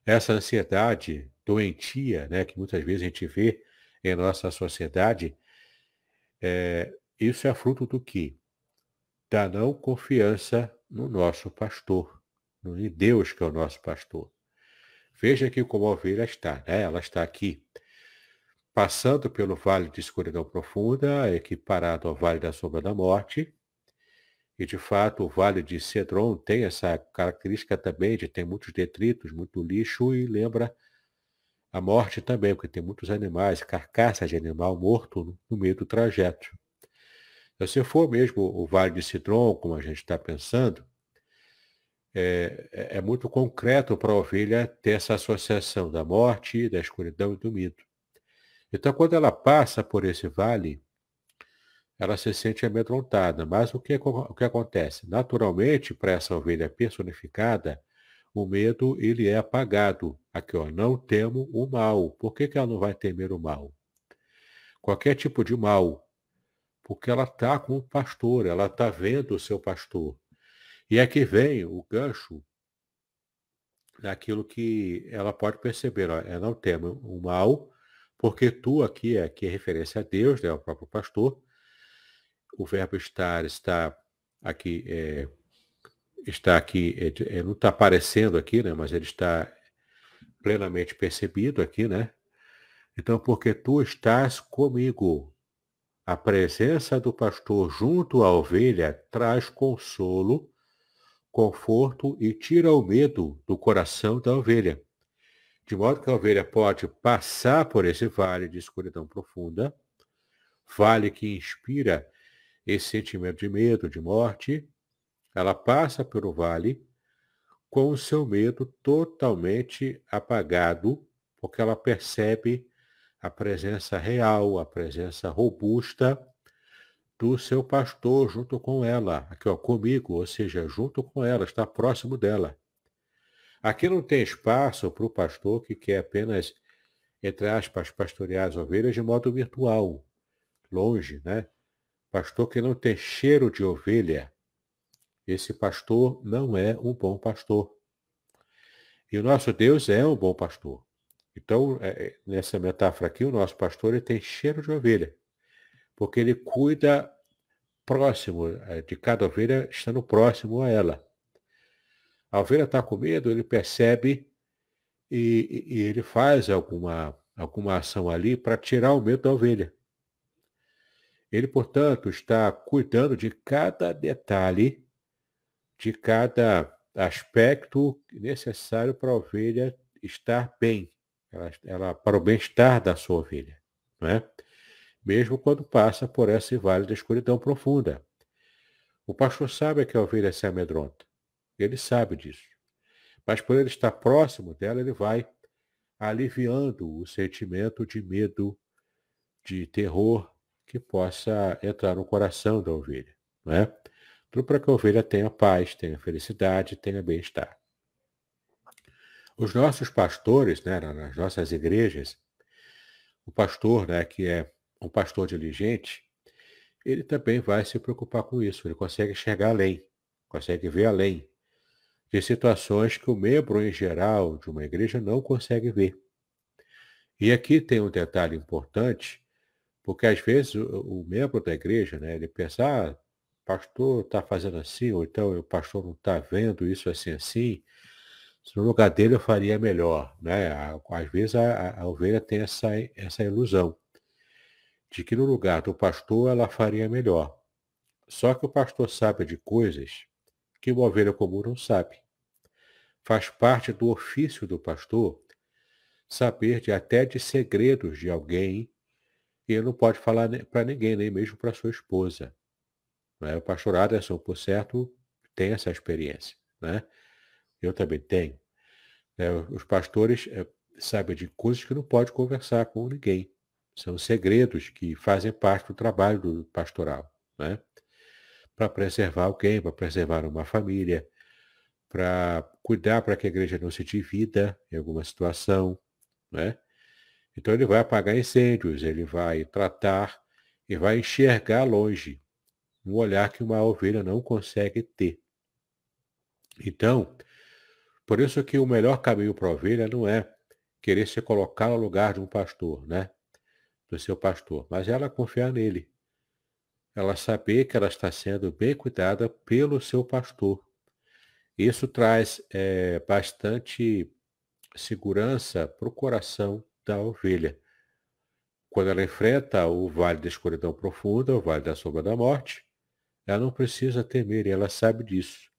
essa ansiedade doentia, né, que muitas vezes a gente vê em nossa sociedade, é, isso é fruto do que? Da não confiança no nosso pastor, em Deus que é o nosso pastor. Veja aqui como a ovelha está, né? ela está aqui passando pelo vale de escuridão profunda, equiparado ao vale da sombra da morte, e de fato o vale de Cedron tem essa característica também de ter muitos detritos, muito lixo e lembra a morte também, porque tem muitos animais, carcaças de animal morto no meio do trajeto. Então, se for mesmo o Vale de Citron, como a gente está pensando, é, é, é, muito concreto para a ovelha ter essa associação da morte, da escuridão e do medo. Então, quando ela passa por esse vale, ela se sente amedrontada. Mas o que, o que acontece? Naturalmente, para essa ovelha personificada, o medo, ele é apagado. Aqui, ó, não temo o mal. Por que, que ela não vai temer o mal? Qualquer tipo de mal. Porque ela está com o pastor, ela está vendo o seu pastor. E aqui vem o gancho daquilo que ela pode perceber. Ó, é não temo o mal, porque tu aqui, aqui é referência a Deus, né, o próprio pastor. O verbo estar está aqui é, está aqui, é, é, não está aparecendo aqui, né? Mas ele está plenamente percebido aqui, né? Então, porque tu estás comigo. A presença do pastor junto à ovelha traz consolo conforto e tira o medo do coração da ovelha. De modo que a ovelha pode passar por esse vale de escuridão profunda, vale que inspira esse sentimento de medo, de morte, ela passa pelo vale com o seu medo totalmente apagado, porque ela percebe a presença real, a presença robusta do seu pastor junto com ela, aqui ó, comigo, ou seja, junto com ela, está próximo dela. Aqui não tem espaço para o pastor que quer apenas, entre aspas, pastorear as ovelhas de modo virtual, longe, né? Pastor que não tem cheiro de ovelha, esse pastor não é um bom pastor. E o nosso Deus é um bom pastor. Então, é, é, nessa metáfora aqui, o nosso pastor ele tem cheiro de ovelha, porque ele cuida próximo é, de cada ovelha, estando próximo a ela. A ovelha está com medo, ele percebe e, e ele faz alguma, alguma ação ali para tirar o medo da ovelha. Ele, portanto, está cuidando de cada detalhe de cada aspecto necessário para a ovelha estar bem, ela, ela para o bem-estar da sua ovelha, não é? mesmo quando passa por esse vale da escuridão profunda. O pastor sabe que a ovelha se amedronta, ele sabe disso, mas por ele estar próximo dela, ele vai aliviando o sentimento de medo, de terror que possa entrar no coração da ovelha. Não é? Tudo para que a ovelha tenha paz, tenha felicidade, tenha bem-estar. Os nossos pastores, né, nas nossas igrejas, o pastor, né, que é um pastor diligente, ele também vai se preocupar com isso. Ele consegue enxergar além, consegue ver além de situações que o membro em geral de uma igreja não consegue ver. E aqui tem um detalhe importante, porque às vezes o, membro da igreja, né, ele pensa, ah, pastor está fazendo assim, ou então o pastor não está vendo isso assim assim, no lugar dele eu faria melhor. Né? Às vezes a, a ovelha tem essa, essa ilusão de que no lugar do pastor ela faria melhor. Só que o pastor sabe de coisas que uma ovelha comum não sabe. Faz parte do ofício do pastor saber de até de segredos de alguém e ele não pode falar para ninguém, nem mesmo para sua esposa. Né? O pastor Aderson, por certo, tem essa experiência. Né? Eu também tenho. É, os pastores é, sabem de coisas que não pode conversar com ninguém. São segredos que fazem parte do trabalho do pastoral. Né? Para preservar alguém, para preservar uma família, para cuidar para que a igreja não se divida em alguma situação. Né? Então ele vai apagar incêndios, ele vai tratar e vai enxergar longe um olhar que uma ovelha não consegue ter. Então, por isso que o melhor caminho para a ovelha não é querer se colocar no lugar de um pastor, né? Do seu pastor, mas ela confiar nele. Ela saber que ela está sendo bem cuidada pelo seu pastor. Isso traz é, bastante segurança para o coração da ovelha. Quando ela enfrenta o vale da escuridão profunda, o vale da sombra da morte, ela não precisa temer, ela sabe disso.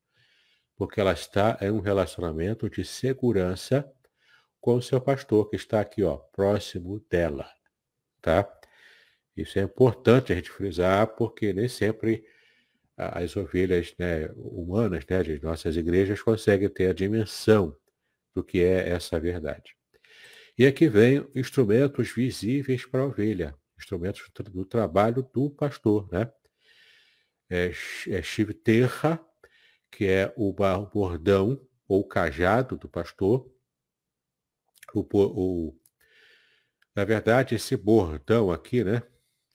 Porque ela está em um relacionamento de segurança com o seu pastor, que está aqui, ó, próximo dela. Tá? Isso é importante a gente frisar, porque nem sempre as ovelhas né, humanas né, de nossas igrejas conseguem ter a dimensão do que é essa verdade. E aqui vem instrumentos visíveis para a ovelha, instrumentos do trabalho do pastor, né? é, é terra, que é o bordão ou cajado do pastor. O, o, na verdade, esse bordão aqui, né?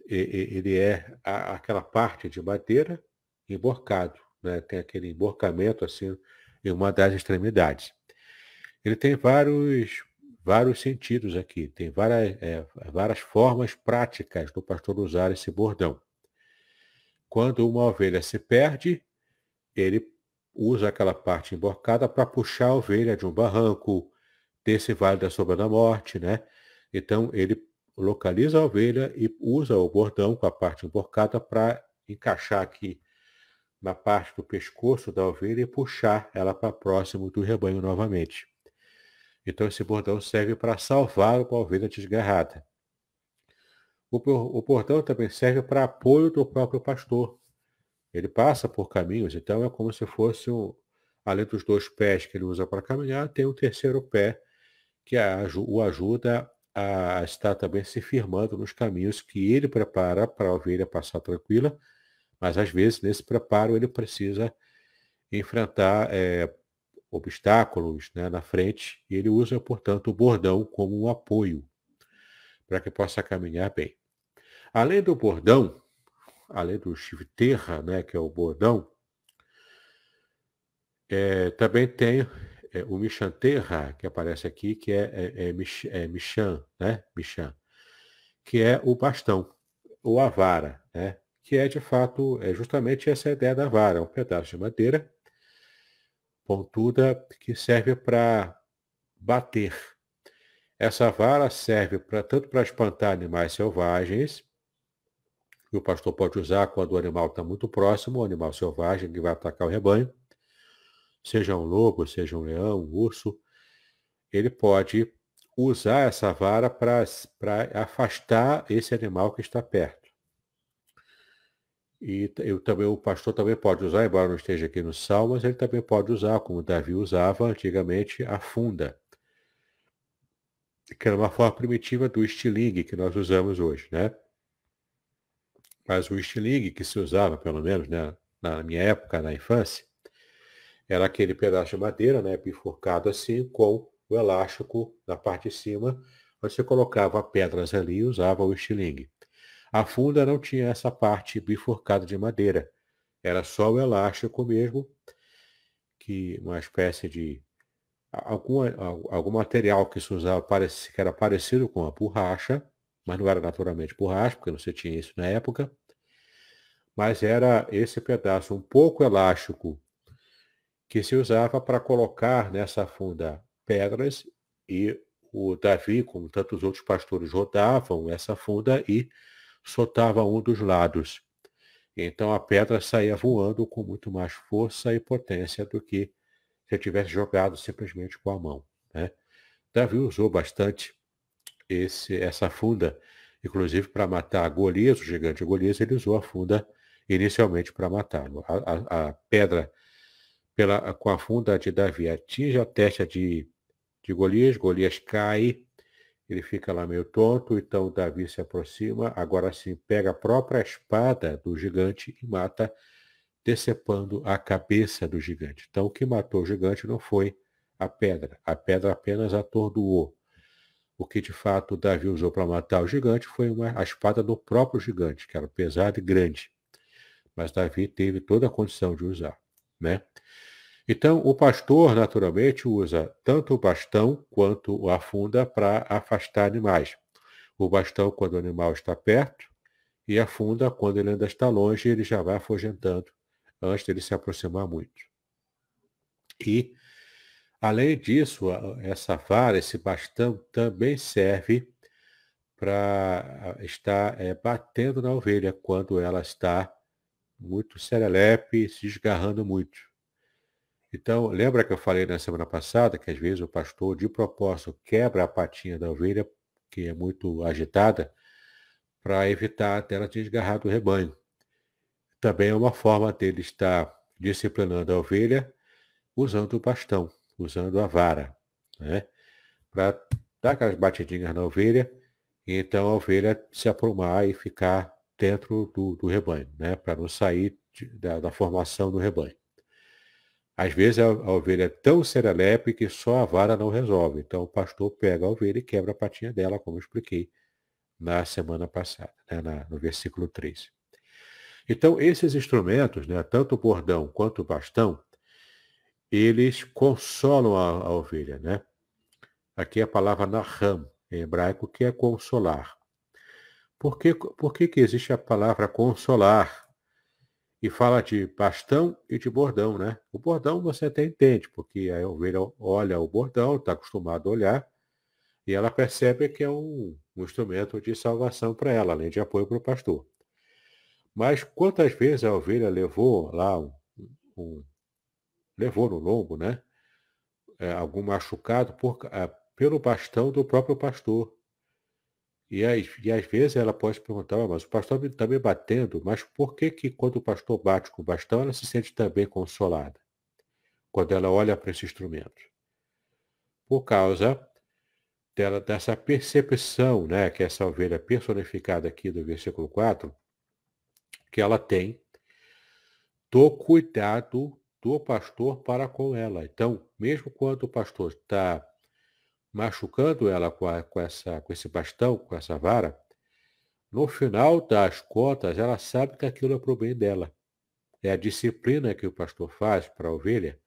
Ele é aquela parte de madeira emborcado, né? Tem aquele emborcamento assim em uma das extremidades. Ele tem vários vários sentidos aqui, tem várias, é, várias formas práticas do pastor usar esse bordão. Quando uma ovelha se perde, ele usa aquela parte emborcada para puxar a ovelha de um barranco, desse vale da sombra da morte, né? Então ele localiza a ovelha e usa o bordão com a parte emborcada para encaixar aqui na parte do pescoço da ovelha e puxar ela para próximo do rebanho novamente. Então esse bordão serve para salvar uma ovelha desgarrada. O, bordão também serve para apoio do próprio pastor. Ele passa por caminhos, então é como se fosse um, além dos dois pés que ele usa para caminhar, tem um terceiro pé que o ajuda a estar também se firmando nos caminhos que ele prepara para a ovelha passar tranquila, mas às vezes nesse preparo ele precisa enfrentar é, obstáculos né, na frente e ele usa, portanto, o bordão como um apoio para que possa caminhar bem. Além do bordão, além do chiviterra, né, que é o bordão, é, também tem é, o Mishanterra, que aparece aqui, que é, é, é, é Michan, né? Michan, que é o bastão, ou a vara, né? Que é de fato é justamente essa ideia da vara, um pedaço de madeira pontuda que serve para bater. Essa vara serve para tanto para espantar animais selvagens, que o pastor pode usar quando o animal está muito próximo, o animal selvagem que vai atacar o rebanho, seja um lobo, seja um leão, um urso, ele pode usar essa vara para afastar esse animal que está perto. E eu também, o pastor também pode usar, embora não esteja aqui no Salmo, mas ele também pode usar, como Davi usava antigamente, a funda, que era uma forma primitiva do estilingue que nós usamos hoje, né? Mas o estilingue que se usava, pelo menos, né, na minha época, na infância, era aquele pedaço de madeira, né, bifurcado assim, com o elástico na parte de cima, você colocava pedras ali e usava o estilingue. A funda não tinha essa parte bifurcada de madeira. Era só o elástico mesmo, que uma espécie de algum, algum material que se usava que era parecido com a borracha, mas não era naturalmente borracha, porque não se tinha isso na época. Mas era esse pedaço um pouco elástico que se usava para colocar nessa funda pedras e o Davi, como tantos outros pastores, rodavam essa funda e soltava um dos lados. Então a pedra saía voando com muito mais força e potência do que se tivesse jogado simplesmente com a mão. Né? Davi usou bastante esse, essa funda, inclusive para matar Golias, o gigante Golias, ele usou a funda inicialmente para matá-lo. A, a, a, pedra pela, com a funda de Davi atinge a testa de, de Golias, Golias cai, ele fica lá meio tonto, então Davi se aproxima, agora sim pega a própria espada do gigante e mata, decepando a cabeça do gigante. Então o que matou o gigante não foi a pedra, a pedra apenas atordoou. O que de fato Davi usou para matar o gigante foi uma, a espada do próprio gigante, que era pesada e grande. Mas Davi teve toda a condição de usar. Né? Então, o pastor, naturalmente, usa tanto o bastão quanto a funda para afastar animais. O bastão quando o animal está perto e a funda quando ele ainda está longe, ele já vai afugentando antes dele se aproximar muito. E, além disso, essa vara, esse bastão também serve para estar é, batendo na ovelha quando ela está muito serelepe, se esgarrando muito. Então, lembra que eu falei na semana passada que às vezes o pastor, de propósito, quebra a patinha da ovelha, que é muito agitada, para evitar dela desgarrar do rebanho. Também é uma forma dele estar disciplinando a ovelha usando o bastão, usando a vara, né? para dar aquelas batidinhas na ovelha e então a ovelha se aprumar e ficar dentro do, do rebanho, né? para não sair de, da, da formação do rebanho. Às vezes a, a ovelha é tão serelepe que só a vara não resolve. Então o pastor pega a ovelha e quebra a patinha dela, como eu expliquei na semana passada, né, na, no versículo 3. Então esses instrumentos, né, tanto o bordão quanto o bastão, eles consolam a, a ovelha. Né? Aqui é a palavra naham, em hebraico, que é consolar. Por que, por que, que existe a palavra consolar e fala de bastão e de bordão, né? O bordão você até entende, porque a ovelha olha o bordão, está acostumado a olhar, e ela percebe que é um, um instrumento de salvação para ela, além de apoio para o pastor. Mas quantas vezes a ovelha levou lá um, um levou no lombo, né? É, algum machucado por, é, pelo bastão do próprio pastor. E, e às vezes ela pode perguntar, ah, mas o pastor está me batendo, mas por que que quando o pastor bate com o bastão, ela se sente também consolada? Quando ela olha para esse instrumento. Por causa dela, dessa percepção, né, que essa ovelha personificada aqui do versículo 4, que ela tem do cuidado do pastor para com ela. Então, mesmo quando o pastor está machucando ela com, a, com, essa, com esse bastão, com essa vara, no final das contas, ela sabe que aquilo é para o bem dela. É a disciplina que o pastor faz para a ovelha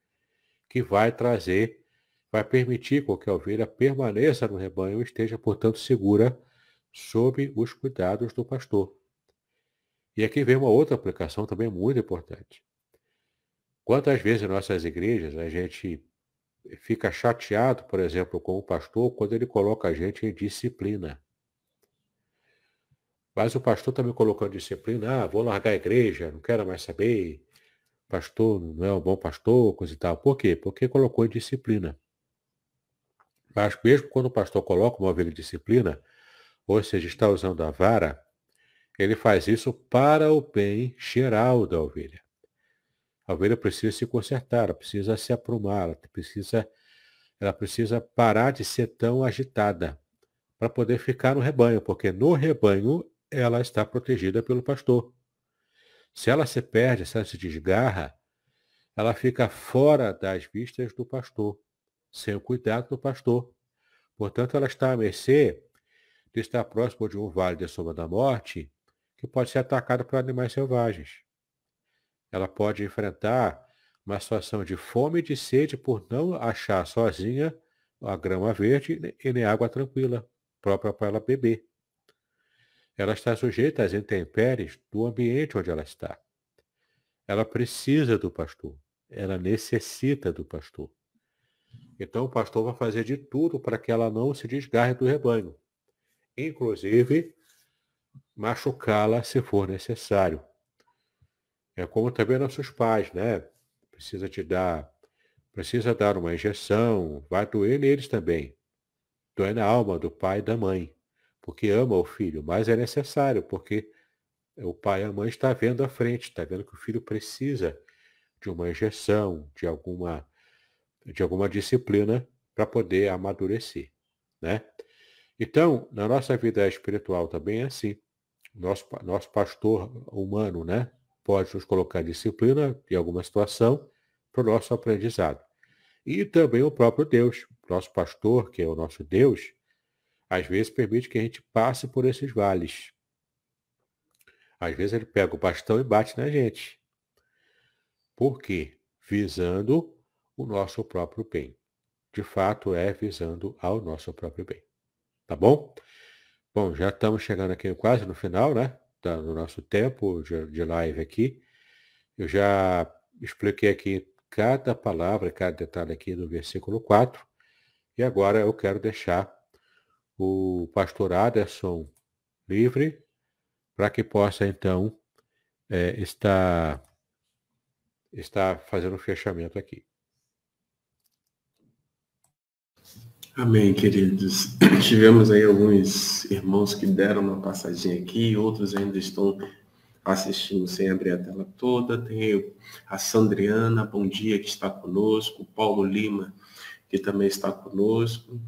que vai trazer, vai permitir com que a ovelha permaneça no rebanho e esteja, portanto, segura sob os cuidados do pastor. E aqui vem uma outra aplicação também muito importante. Quantas vezes em nossas igrejas a gente fica chateado, por exemplo, com o pastor quando ele coloca a gente em disciplina. Mas o pastor está me colocando disciplina, ah, vou largar a igreja, não quero mais saber, pastor não é um bom pastor, coisa e tal. Por quê? Porque colocou em disciplina. Mas mesmo quando o pastor coloca uma ovelha em disciplina, ou seja, está usando a vara, ele faz isso para o bem geral da ovelha. A ovelha precisa se consertar, ela precisa se aprumar, ela precisa, ela precisa parar de ser tão agitada para poder ficar no rebanho, porque no rebanho ela está protegida pelo pastor. Se ela se perde, se ela se desgarra, ela fica fora das vistas do pastor, sem o cuidado do pastor. Portanto, ela está à mercê de estar próximo de um vale de sombra da morte que pode ser atacado por animais selvagens. Ela pode enfrentar uma situação de fome e de sede por não achar sozinha a grama verde e nem água tranquila, própria para ela beber. Ela está sujeita às intempéries do ambiente onde ela está. Ela precisa do pastor. Ela necessita do pastor. Então o pastor vai fazer de tudo para que ela não se desgarre do rebanho. Inclusive, machucá-la se for necessário. É como também nossos pais, né? Precisa te dar, precisa dar uma injeção, vai doer neles também. Dói na alma do pai e da mãe, porque ama o filho, mas é necessário, porque o pai e a mãe está vendo à frente, está vendo que o filho precisa de uma injeção, de alguma, de alguma disciplina para poder amadurecer, né? Então, na nossa vida espiritual também é assim nosso, nosso pastor humano, né? Pode nos colocar disciplina em alguma situação para o nosso aprendizado. E também o próprio Deus, nosso pastor, que é o nosso Deus, às vezes permite que a gente passe por esses vales. Às vezes ele pega o bastão e bate na gente. Por quê? Visando o nosso próprio bem. De fato, é visando ao nosso próprio bem. Tá bom? Bom, já estamos chegando aqui quase no final, né? Tá no nosso tempo de, de live aqui. Eu já expliquei aqui cada palavra, cada detalhe aqui do versículo 4. E agora eu quero deixar o pastor Aderson livre para que possa então é, estar, estar fazendo o fechamento aqui. Amém, queridos. (clears throat) Tivemos aí alguns irmãos que deram uma passadinha aqui, outros ainda estão assistindo sem abrir a tela toda. Tem a Sandriana, bom dia, que está conosco. O Paulo Lima, que também está conosco.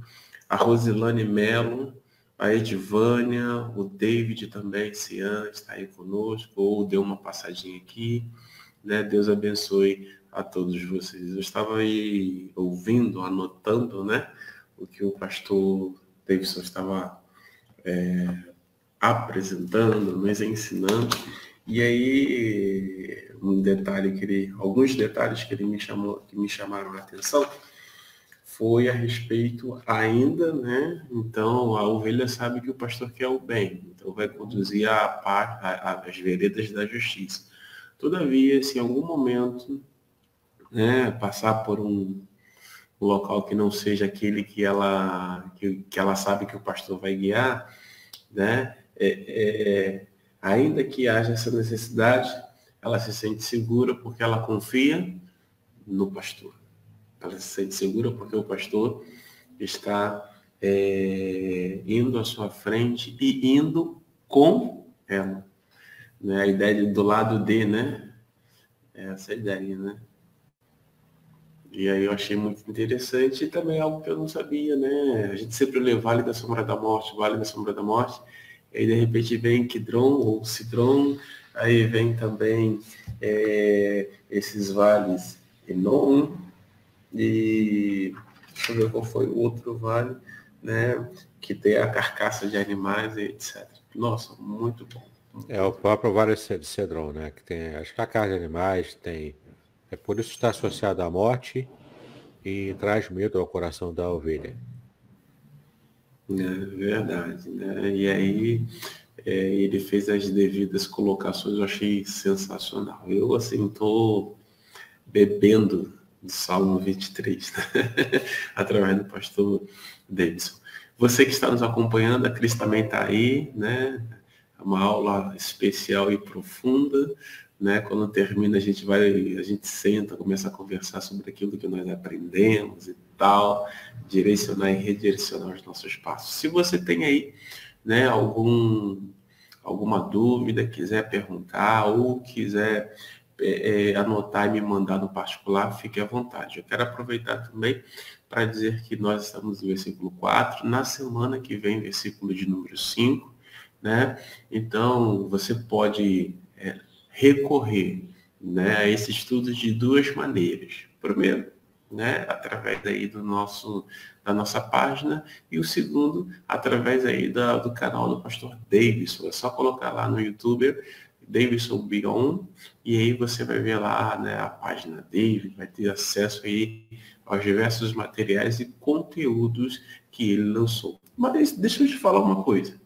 A Rosilane Melo, a Edvânia, o David também, Cian, está aí conosco, ou deu uma passadinha aqui. Né? Deus abençoe a todos vocês. Eu estava aí ouvindo, anotando, né? O que o pastor Davidson estava é, apresentando, nos ensinando. E aí, um detalhe que ele, alguns detalhes que ele me chamou, que me chamaram a atenção, foi a respeito ainda, né? Então a ovelha sabe que o pastor quer o bem, então vai conduzir a, as veredas da justiça. Todavia, se em algum momento né, passar por um, um local que não seja aquele que ela, que, que ela sabe que o pastor vai guiar, né? É, é, Ainda que haja essa necessidade, ela se sente segura porque ela confia no pastor. Ela se sente segura porque o pastor está é, indo à sua frente e indo com ela. Né? A ideia de, do lado de, né? É essa ideia, né? E aí eu achei muito interessante e também algo que eu não sabia, né? A gente sempre lê Vale da Sombra da Morte, Vale da Sombra da Morte, e aí de repente vem Kidron ou Cidron, aí vem também é, esses vales Enon, e deixa eu ver qual foi o outro vale, né? Que tem a carcaça de animais e etc. Nossa, muito bom. É o próprio Vale Cedron, né? Que tem as carcaças de animais, tem. É por isso está associado à morte e traz medo ao coração da ovelha. É verdade, né? E aí é, ele fez as devidas colocações, eu achei sensacional. Eu assim tô bebendo do Salmo 23, né? (laughs) através do pastor Davidson. Você que está nos acompanhando, a Cris também está aí, né? É uma aula especial e profunda, né? Quando termina a gente vai, a gente senta, começa a conversar sobre aquilo que nós aprendemos e tal, direcionar e redirecionar os nossos passos. Se você tem aí, né, algum alguma dúvida, quiser perguntar ou quiser é, é, anotar e me mandar no particular, fique à vontade. Eu quero aproveitar também para dizer que nós estamos no versículo 4, na semana que vem, versículo de número 5, né? Então, você pode recorrer né, a esse estudo de duas maneiras. Primeiro, né, através aí do nosso, da nossa página, e o segundo, através aí da, do canal do pastor Davidson. É só colocar lá no YouTube Davidson Bion, e aí você vai ver lá né, a página dele, vai ter acesso aí aos diversos materiais e conteúdos que ele lançou. Mas deixa eu te falar uma coisa.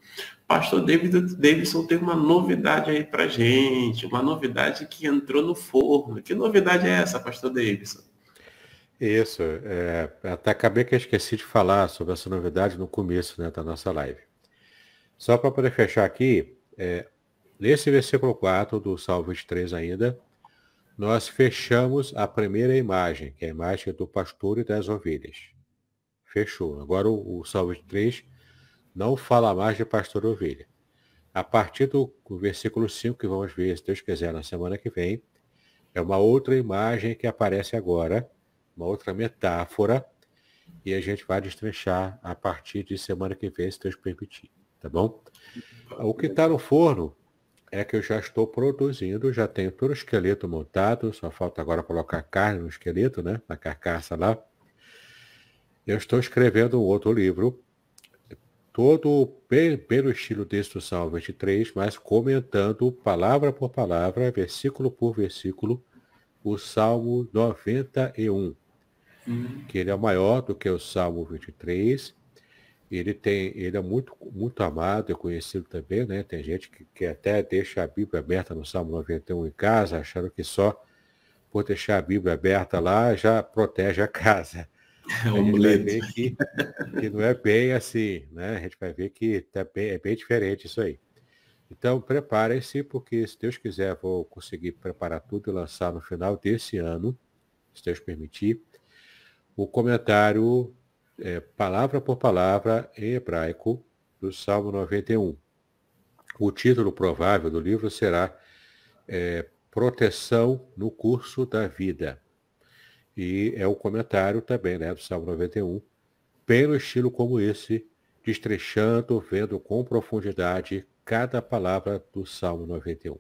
Pastor David Davidson tem uma novidade aí pra gente, uma novidade que entrou no forno. Que novidade é essa, Pastor Davidson? Isso, é, até acabei que eu esqueci de falar sobre essa novidade no começo né, da nossa live. Só para poder fechar aqui, é, Nesse versículo 4 do Salmo 23 ainda, nós fechamos a primeira imagem, que é a imagem do pastor e das ovelhas. Fechou. Agora o, o Salmo 23 não fala mais de pastor ovelha. A partir do, versículo 5, que vamos ver, se Deus quiser, na semana que vem, é uma outra imagem que aparece agora, uma outra metáfora, e a gente vai destrinchar a partir de semana que vem, se Deus permitir. Tá bom? O que está no forno é que eu já estou produzindo, já tenho todo o esqueleto montado, só falta agora colocar carne no esqueleto, né? Na carcaça lá. Eu estou escrevendo um outro livro, todo bem, pelo estilo do Salmo 23, mas comentando palavra por palavra, versículo por versículo, o Salmo 91, uhum. que ele é maior do que o Salmo 23, ele tem, ele é muito, muito amado, é conhecido também, né? Tem gente que, que até deixa a Bíblia aberta no Salmo 91 em casa, achando que só por deixar a Bíblia aberta lá já protege a (laughs) casa. (laughs) É a gente vai ver que, que não é bem assim, né? A gente vai ver que tá bem, é bem diferente isso aí. Então, preparem-se, porque se Deus quiser, vou conseguir preparar tudo e lançar no final desse ano, se Deus permitir, o comentário é, palavra por palavra em hebraico do Salmo 91. O título provável do livro será é, Proteção no Curso da Vida. E é um comentário também né, do Salmo 91, bem no estilo como esse, destrechando, vendo com profundidade cada palavra do Salmo 91.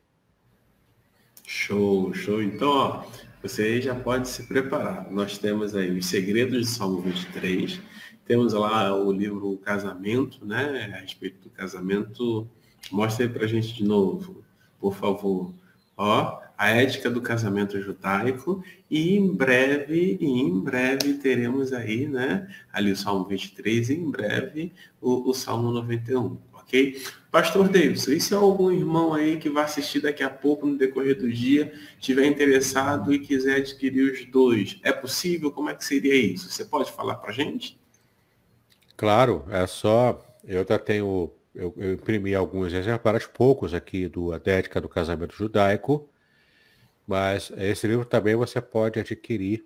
Show, show. Então, ó, você já pode se preparar. Nós temos aí os segredos de Salmo 23, temos lá o livro Casamento, né? A respeito do casamento. Mostra aí pra gente de novo, por favor. Ó, a ética do casamento judaico e em breve, em breve teremos aí, né, ali o Salmo 23 e em breve o, o Salmo 91 ok? Pastor Davidson, e se algum irmão aí que vai assistir daqui a pouco no decorrer do dia tiver interessado e quiser adquirir os dois, é possível? Como é que seria isso? Você pode falar para gente? Claro, é só. Eu já tenho eu, eu imprimi alguns exemplares, poucos aqui do A Ética do Casamento Judaico, mas esse livro também você pode adquirir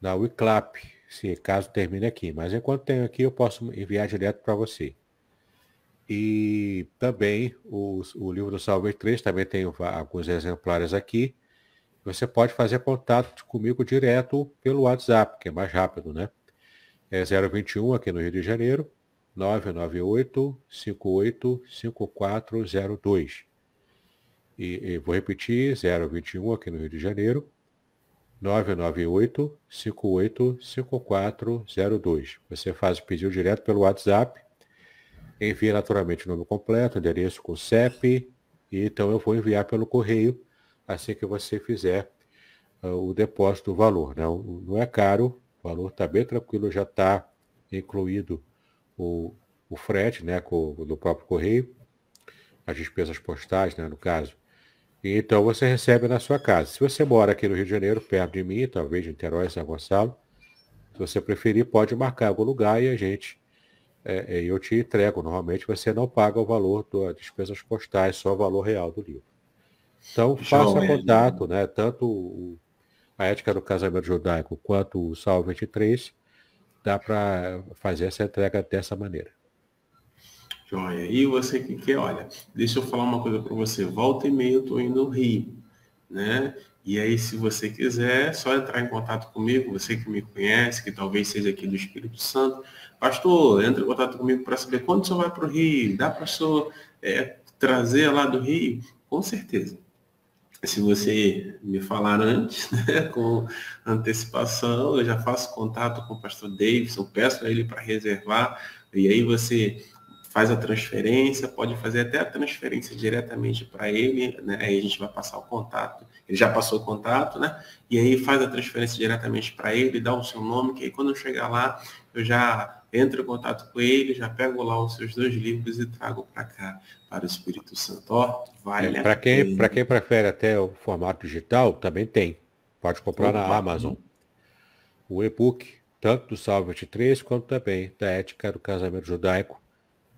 na Wiclap, se caso termine aqui. Mas enquanto tenho aqui, eu posso enviar direto para você. E também o, o livro do Salve 3, também tem alguns exemplares aqui. Você pode fazer contato comigo direto pelo WhatsApp, que é mais rápido, né? É 021 aqui no Rio de Janeiro, 998 58 5402. E, e vou repetir, 021 aqui no Rio de Janeiro, 998 58 5402. Você faz o pedido direto pelo WhatsApp, envia naturalmente o nome completo, endereço com CEP, e então eu vou enviar pelo correio assim que você fizer uh, o depósito do valor. Não, não é caro, o valor está bem tranquilo, já está incluído o, o frete né, com, do próprio correio, as despesas postais, né, no caso. E então você recebe na sua casa. Se você mora aqui no Rio de Janeiro, perto de mim, talvez de Niterói, São Gonçalo, se você preferir, pode marcar algum lugar e a gente, é, é eu te entrego. Normalmente você não paga o valor das despesas postais, só o valor real do livro. Então, faça contato, né? Tanto a ética do casamento judaico quanto o Salmo 23, dá para fazer essa entrega dessa maneira. Joia. E você que quer, olha, deixa eu falar uma coisa para você. Volta e meia eu estou indo ao Rio, né? E aí, se você quiser, é só entrar em contato comigo, você que me conhece, que talvez seja aqui do Espírito Santo. Pastor, entre em contato comigo para saber quando o senhor vai para o Rio. Dá para o senhor é, trazer lá do Rio? Com certeza se você me falar antes, (laughs) né, com antecipação, eu já faço contato com o pastor Davidson, peço a ele para reservar, e aí você faz a transferência, pode fazer até a transferência diretamente para ele, né? Aí a gente vai passar o contato. Ele já passou o contato, né? E aí faz a transferência diretamente para ele, dá o seu nome, que aí quando eu chegar lá, eu já entro em contato com ele, já pego lá os seus dois livros e trago para cá, para o Espírito Santo. Ó, vale é, Para quem, quem prefere até o formato digital, também tem. Pode comprar Opa, na Amazon. O e-book, tanto do Salve 23, quanto também da Ética do Casamento Judaico,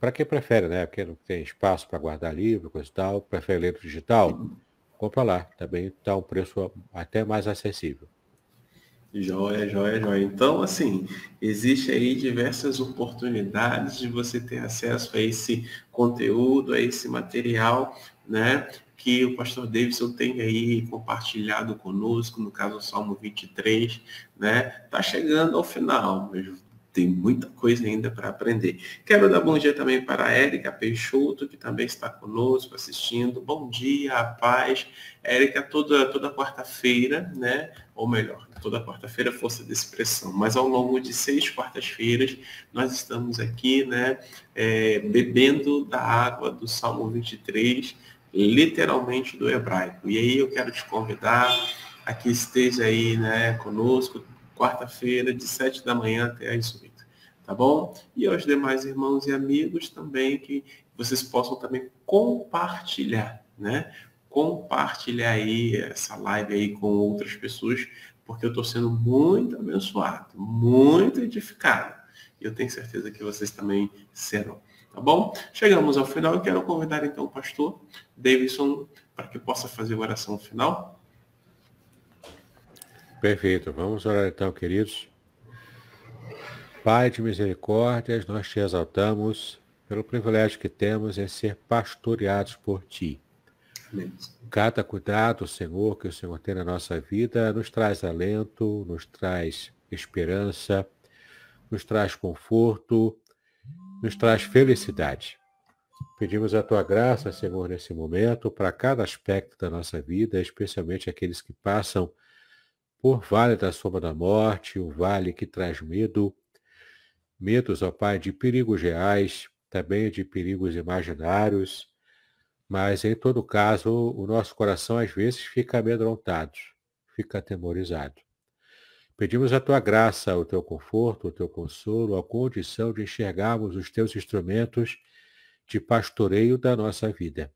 para quem prefere, né? Quem não tem espaço para guardar livro, coisa e tal, prefere ler digital, compra lá. Também está um preço até mais acessível. Joia, joia, joia. Então, assim, existe aí diversas oportunidades de você ter acesso a esse conteúdo, a esse material, né? Que o pastor Davidson tem aí compartilhado conosco, no caso o Salmo 23, né? Tá chegando ao final, tem muita coisa ainda para aprender. Quero dar bom dia também para a Érica Peixoto, que também está conosco assistindo. Bom dia, paz. Érica, toda, toda quarta-feira, né? Ou melhor, toda quarta-feira força de expressão, mas ao longo de seis quartas-feiras nós estamos aqui, né? É, bebendo da água do Salmo 23, literalmente do hebraico. E aí eu quero te convidar a que esteja aí, né, conosco, quarta-feira, de sete da manhã até as oito, tá bom? E aos demais irmãos e amigos também, que vocês possam também compartilhar, né? Compartilhar aí essa live aí com outras pessoas, porque eu estou sendo muito abençoado, muito edificado. E eu tenho certeza que vocês também serão. Tá bom? Chegamos ao final. Eu quero convidar então o pastor Davidson para que possa fazer a oração final. Perfeito. Vamos orar então, queridos. Pai de misericórdias, nós te exaltamos pelo privilégio que temos em ser pastoreados por ti. Amém. Cada cuidado, Senhor, que o Senhor tem na nossa vida, nos traz alento, nos traz esperança, nos traz conforto, nos traz felicidade. Pedimos a tua graça, Senhor, nesse momento, para cada aspecto da nossa vida, especialmente aqueles que passam vale da sombra da morte, o vale que traz medo, medos, ó Pai, de perigos reais, também de perigos imaginários, mas em todo caso, o nosso coração às vezes fica amedrontado, fica atemorizado. Pedimos a tua graça, o teu conforto, o teu consolo, a condição de enxergarmos os teus instrumentos de pastoreio da nossa vida.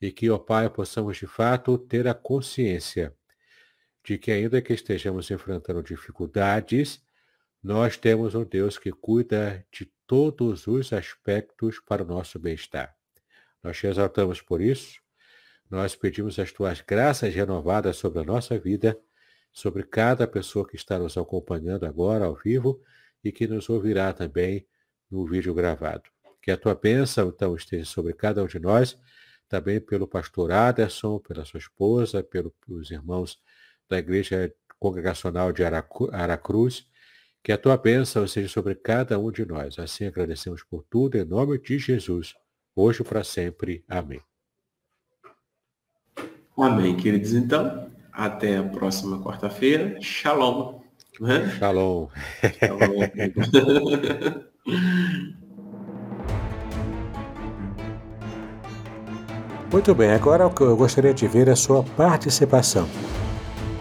E que, ó Pai, possamos de fato ter a consciência de que ainda que estejamos enfrentando dificuldades, nós temos um Deus que cuida de todos os aspectos para o nosso bem-estar. Nós te exaltamos por isso. Nós pedimos as tuas graças renovadas sobre a nossa vida, sobre cada pessoa que está nos acompanhando agora ao vivo e que nos ouvirá também no vídeo gravado. Que a tua bênção, então, esteja sobre cada um de nós, também pelo pastor Aderson, pela sua esposa, pelos irmãos da Igreja Congregacional de Aracruz. Que a tua bênção seja sobre cada um de nós. Assim agradecemos por tudo, em nome de Jesus, hoje para sempre. Amém. Amém, queridos. Então, até a próxima quarta-feira. Shalom. Né? Shalom. Shalom. (laughs) Muito bem, agora o que eu gostaria de ver é a sua participação.